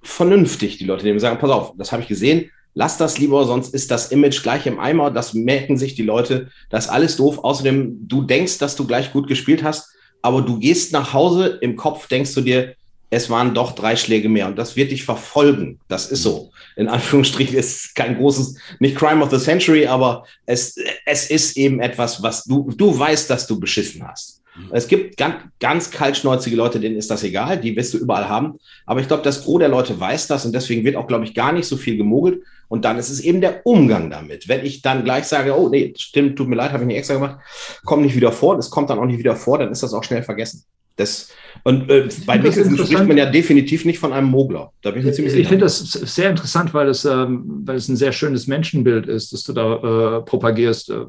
vernünftig die Leute nehmen und sagen, pass auf, das habe ich gesehen, lass das lieber, sonst ist das Image gleich im Eimer, das merken sich die Leute, das ist alles doof. Außerdem, du denkst, dass du gleich gut gespielt hast, aber du gehst nach Hause, im Kopf denkst du dir, es waren doch drei Schläge mehr und das wird dich verfolgen. Das ist so. In Anführungsstrichen ist kein großes, nicht Crime of the Century, aber es, es ist eben etwas, was du, du weißt, dass du beschissen hast. Mhm. Es gibt ganz, ganz kaltschnäuzige Leute, denen ist das egal, die wirst du überall haben. Aber ich glaube, das Gros der Leute weiß das und deswegen wird auch, glaube ich, gar nicht so viel gemogelt. Und dann ist es eben der Umgang damit. Wenn ich dann gleich sage, oh nee, stimmt, tut mir leid, habe ich nicht extra gemacht, kommt nicht wieder vor, das kommt dann auch nicht wieder vor, dann ist das auch schnell vergessen. Das, und äh, bei Nicholson spricht man ja definitiv nicht von einem Mogler. Da bin ich mir ziemlich sicher. Ich finde das sehr interessant, weil es, ähm, weil es ein sehr schönes Menschenbild ist, das du da äh, propagierst. Äh,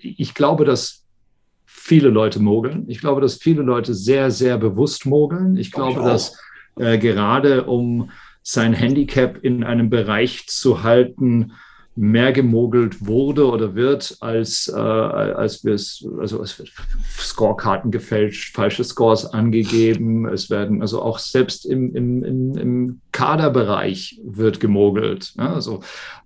ich glaube, dass viele Leute mogeln. Ich glaube, dass viele Leute sehr, sehr bewusst mogeln. Ich glaube, ich dass äh, gerade um sein Handicap in einem Bereich zu halten, mehr gemogelt wurde oder wird, als, äh, als wir es, also es wird Scorekarten gefälscht, falsche Scores angegeben, es werden, also auch selbst im, im, im, Kaderbereich wird gemogelt. Ja, also,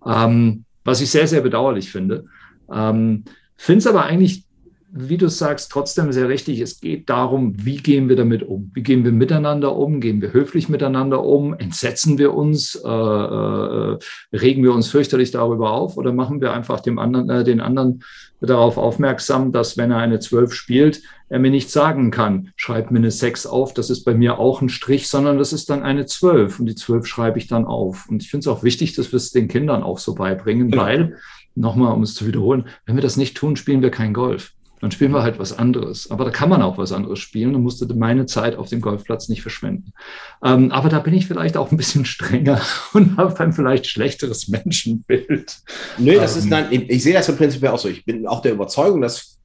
ähm, was ich sehr, sehr bedauerlich finde. Ähm, finde es aber eigentlich wie du sagst, trotzdem sehr richtig. Es geht darum, wie gehen wir damit um? Wie gehen wir miteinander um? Gehen wir höflich miteinander um? Entsetzen wir uns? Äh, äh, regen wir uns fürchterlich darüber auf? Oder machen wir einfach dem anderen, äh, den anderen darauf aufmerksam, dass wenn er eine 12 spielt, er mir nicht sagen kann, schreib mir eine 6 auf, das ist bei mir auch ein Strich, sondern das ist dann eine 12 und die 12 schreibe ich dann auf. Und ich finde es auch wichtig, dass wir es den Kindern auch so beibringen, weil, nochmal, um es zu wiederholen, wenn wir das nicht tun, spielen wir kein Golf. Dann spielen wir halt was anderes. Aber da kann man auch was anderes spielen und musste meine Zeit auf dem Golfplatz nicht verschwenden. Ähm, aber da bin ich vielleicht auch ein bisschen strenger und habe ein vielleicht schlechteres Menschenbild. Nö, das ähm, ist nein, ich, ich sehe das im Prinzip auch so. Ich bin auch der Überzeugung, dass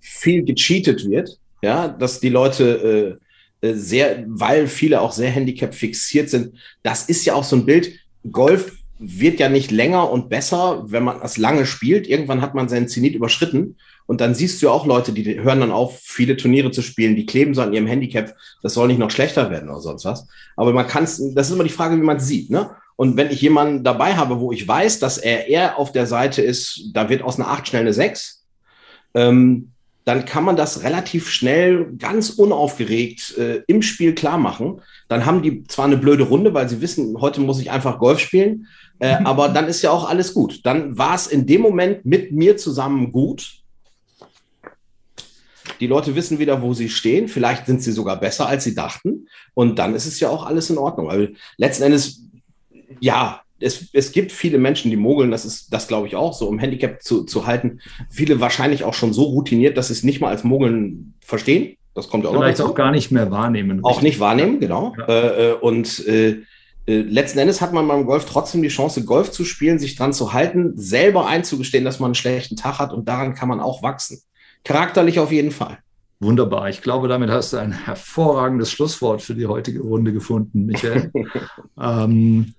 viel gecheatet wird, ja, dass die Leute äh, äh sehr, weil viele auch sehr Handicap fixiert sind. Das ist ja auch so ein Bild. Golf wird ja nicht länger und besser, wenn man das lange spielt. Irgendwann hat man seinen Zenit überschritten und dann siehst du ja auch Leute, die hören dann auf, viele Turniere zu spielen, die kleben so an ihrem Handicap, das soll nicht noch schlechter werden oder sonst was. Aber man kann es, das ist immer die Frage, wie man es sieht. Ne? Und wenn ich jemanden dabei habe, wo ich weiß, dass er eher auf der Seite ist, da wird aus einer 8 schnell eine 6, ähm, dann kann man das relativ schnell, ganz unaufgeregt äh, im Spiel klar machen. Dann haben die zwar eine blöde Runde, weil sie wissen, heute muss ich einfach Golf spielen, äh, aber dann ist ja auch alles gut. Dann war es in dem Moment mit mir zusammen gut. Die Leute wissen wieder, wo sie stehen. Vielleicht sind sie sogar besser, als sie dachten. Und dann ist es ja auch alles in Ordnung. Weil letzten Endes, ja, es, es gibt viele Menschen, die mogeln, das ist das, glaube ich, auch so, um Handicap zu, zu halten. Viele wahrscheinlich auch schon so routiniert, dass sie es nicht mal als Mogeln verstehen. Das kommt ja auch Vielleicht auch gar nicht mehr wahrnehmen. Auch nicht wahrnehmen, genau. Ja. Äh, äh, und äh, letzten Endes hat man beim Golf trotzdem die Chance, Golf zu spielen, sich dran zu halten, selber einzugestehen, dass man einen schlechten Tag hat und daran kann man auch wachsen. Charakterlich auf jeden Fall. Wunderbar. Ich glaube, damit hast du ein hervorragendes Schlusswort für die heutige Runde gefunden, Michael. ähm,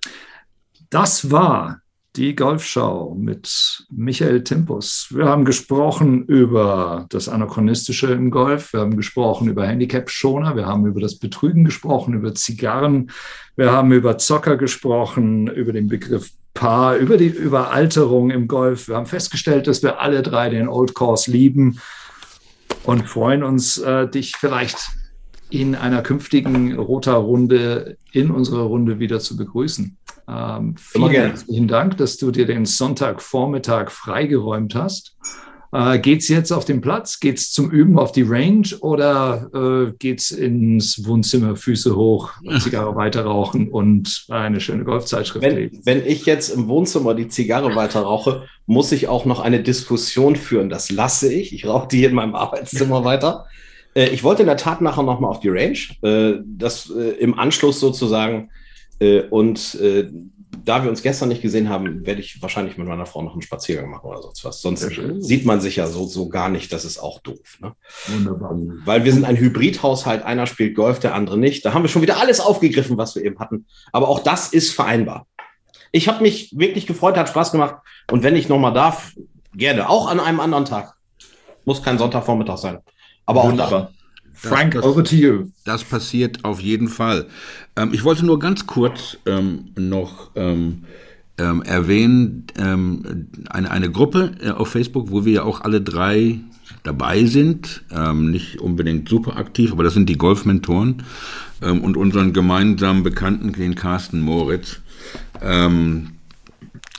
das war die Golfschau mit Michael Timpus. Wir haben gesprochen über das Anachronistische im Golf, wir haben gesprochen über Handicap-Schoner, wir haben über das Betrügen gesprochen, über Zigarren, wir haben über Zocker gesprochen, über den Begriff Paar, über die Überalterung im Golf. Wir haben festgestellt, dass wir alle drei den Old Course lieben und freuen uns, äh, dich vielleicht in einer künftigen Rota-Runde in unserer Runde wieder zu begrüßen. Ähm, vielen herzlichen Dank, dass du dir den Sonntagvormittag freigeräumt hast. Äh, geht's jetzt auf den Platz? Geht's zum Üben auf die Range oder äh, geht's ins Wohnzimmer, Füße hoch, Zigarre weiter rauchen und eine schöne Golfzeitschrift wenn, lesen? Wenn ich jetzt im Wohnzimmer die Zigarre weiter rauche, muss ich auch noch eine Diskussion führen. Das lasse ich. Ich rauche die in meinem Arbeitszimmer weiter. Äh, ich wollte in der Tat nachher noch mal auf die Range. Äh, das äh, im Anschluss sozusagen äh, und da wir uns gestern nicht gesehen haben, werde ich wahrscheinlich mit meiner Frau noch einen Spaziergang machen oder sonst was. Sonst sieht man sich ja so, so gar nicht. Das ist auch doof. Ne? Wunderbar. Weil wir sind ein Hybridhaushalt. Einer spielt Golf, der andere nicht. Da haben wir schon wieder alles aufgegriffen, was wir eben hatten. Aber auch das ist vereinbar. Ich habe mich wirklich gefreut, hat Spaß gemacht. Und wenn ich nochmal darf, gerne. Auch an einem anderen Tag. Muss kein Sonntagvormittag sein. Aber Wunderbar. auch. Frank, das, over to you. Das passiert auf jeden Fall. Ähm, ich wollte nur ganz kurz ähm, noch ähm, ähm erwähnen, ähm, eine, eine Gruppe äh, auf Facebook, wo wir ja auch alle drei dabei sind, ähm, nicht unbedingt super aktiv, aber das sind die Golfmentoren und unseren gemeinsamen Bekannten, den Carsten Moritz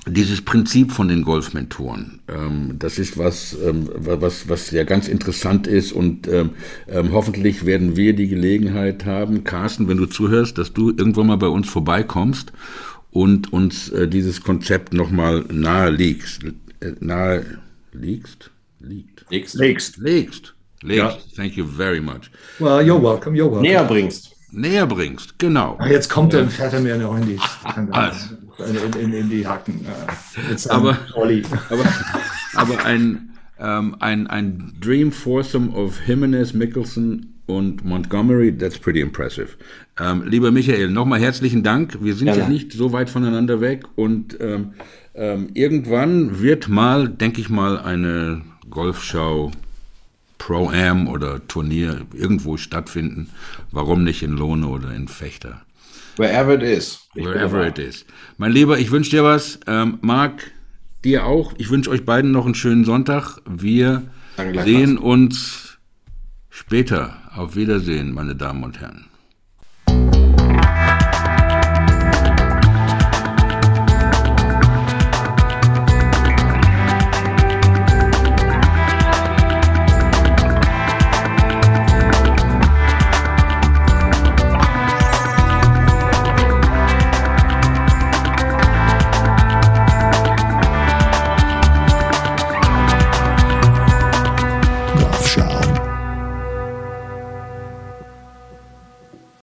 dieses Prinzip von den Golfmentoren, ähm, das ist was, ähm, was, was ja ganz interessant ist und ähm, ähm, hoffentlich werden wir die Gelegenheit haben, Carsten, wenn du zuhörst, dass du irgendwann mal bei uns vorbeikommst und uns äh, dieses Konzept nochmal nahe liegst. Äh, nahe liegst? Liegt. Legst. Legst. Legst. Legst. Ja. Thank you very much. Well, you're welcome, you're welcome. Näher bringst. Näher bringst, genau. Ach, jetzt kommt er, fährt er mir in die, also. In, in, in, die Hacken. Äh, aber, aber, aber, ein, ähm, ein, ein Dream Foursome of Jimenez, Mickelson und Montgomery, that's pretty impressive. Ähm, lieber Michael, nochmal herzlichen Dank. Wir sind ja, ja nicht so weit voneinander weg und ähm, ähm, irgendwann wird mal, denke ich mal, eine Golfschau Pro-Am oder Turnier irgendwo stattfinden. Warum nicht in Lohne oder in Fechter? Wherever it is. Ich Wherever it is. Mein Lieber, ich wünsche dir was. Ähm, Marc, dir auch. Ich wünsche euch beiden noch einen schönen Sonntag. Wir sehen uns später. Auf Wiedersehen, meine Damen und Herren.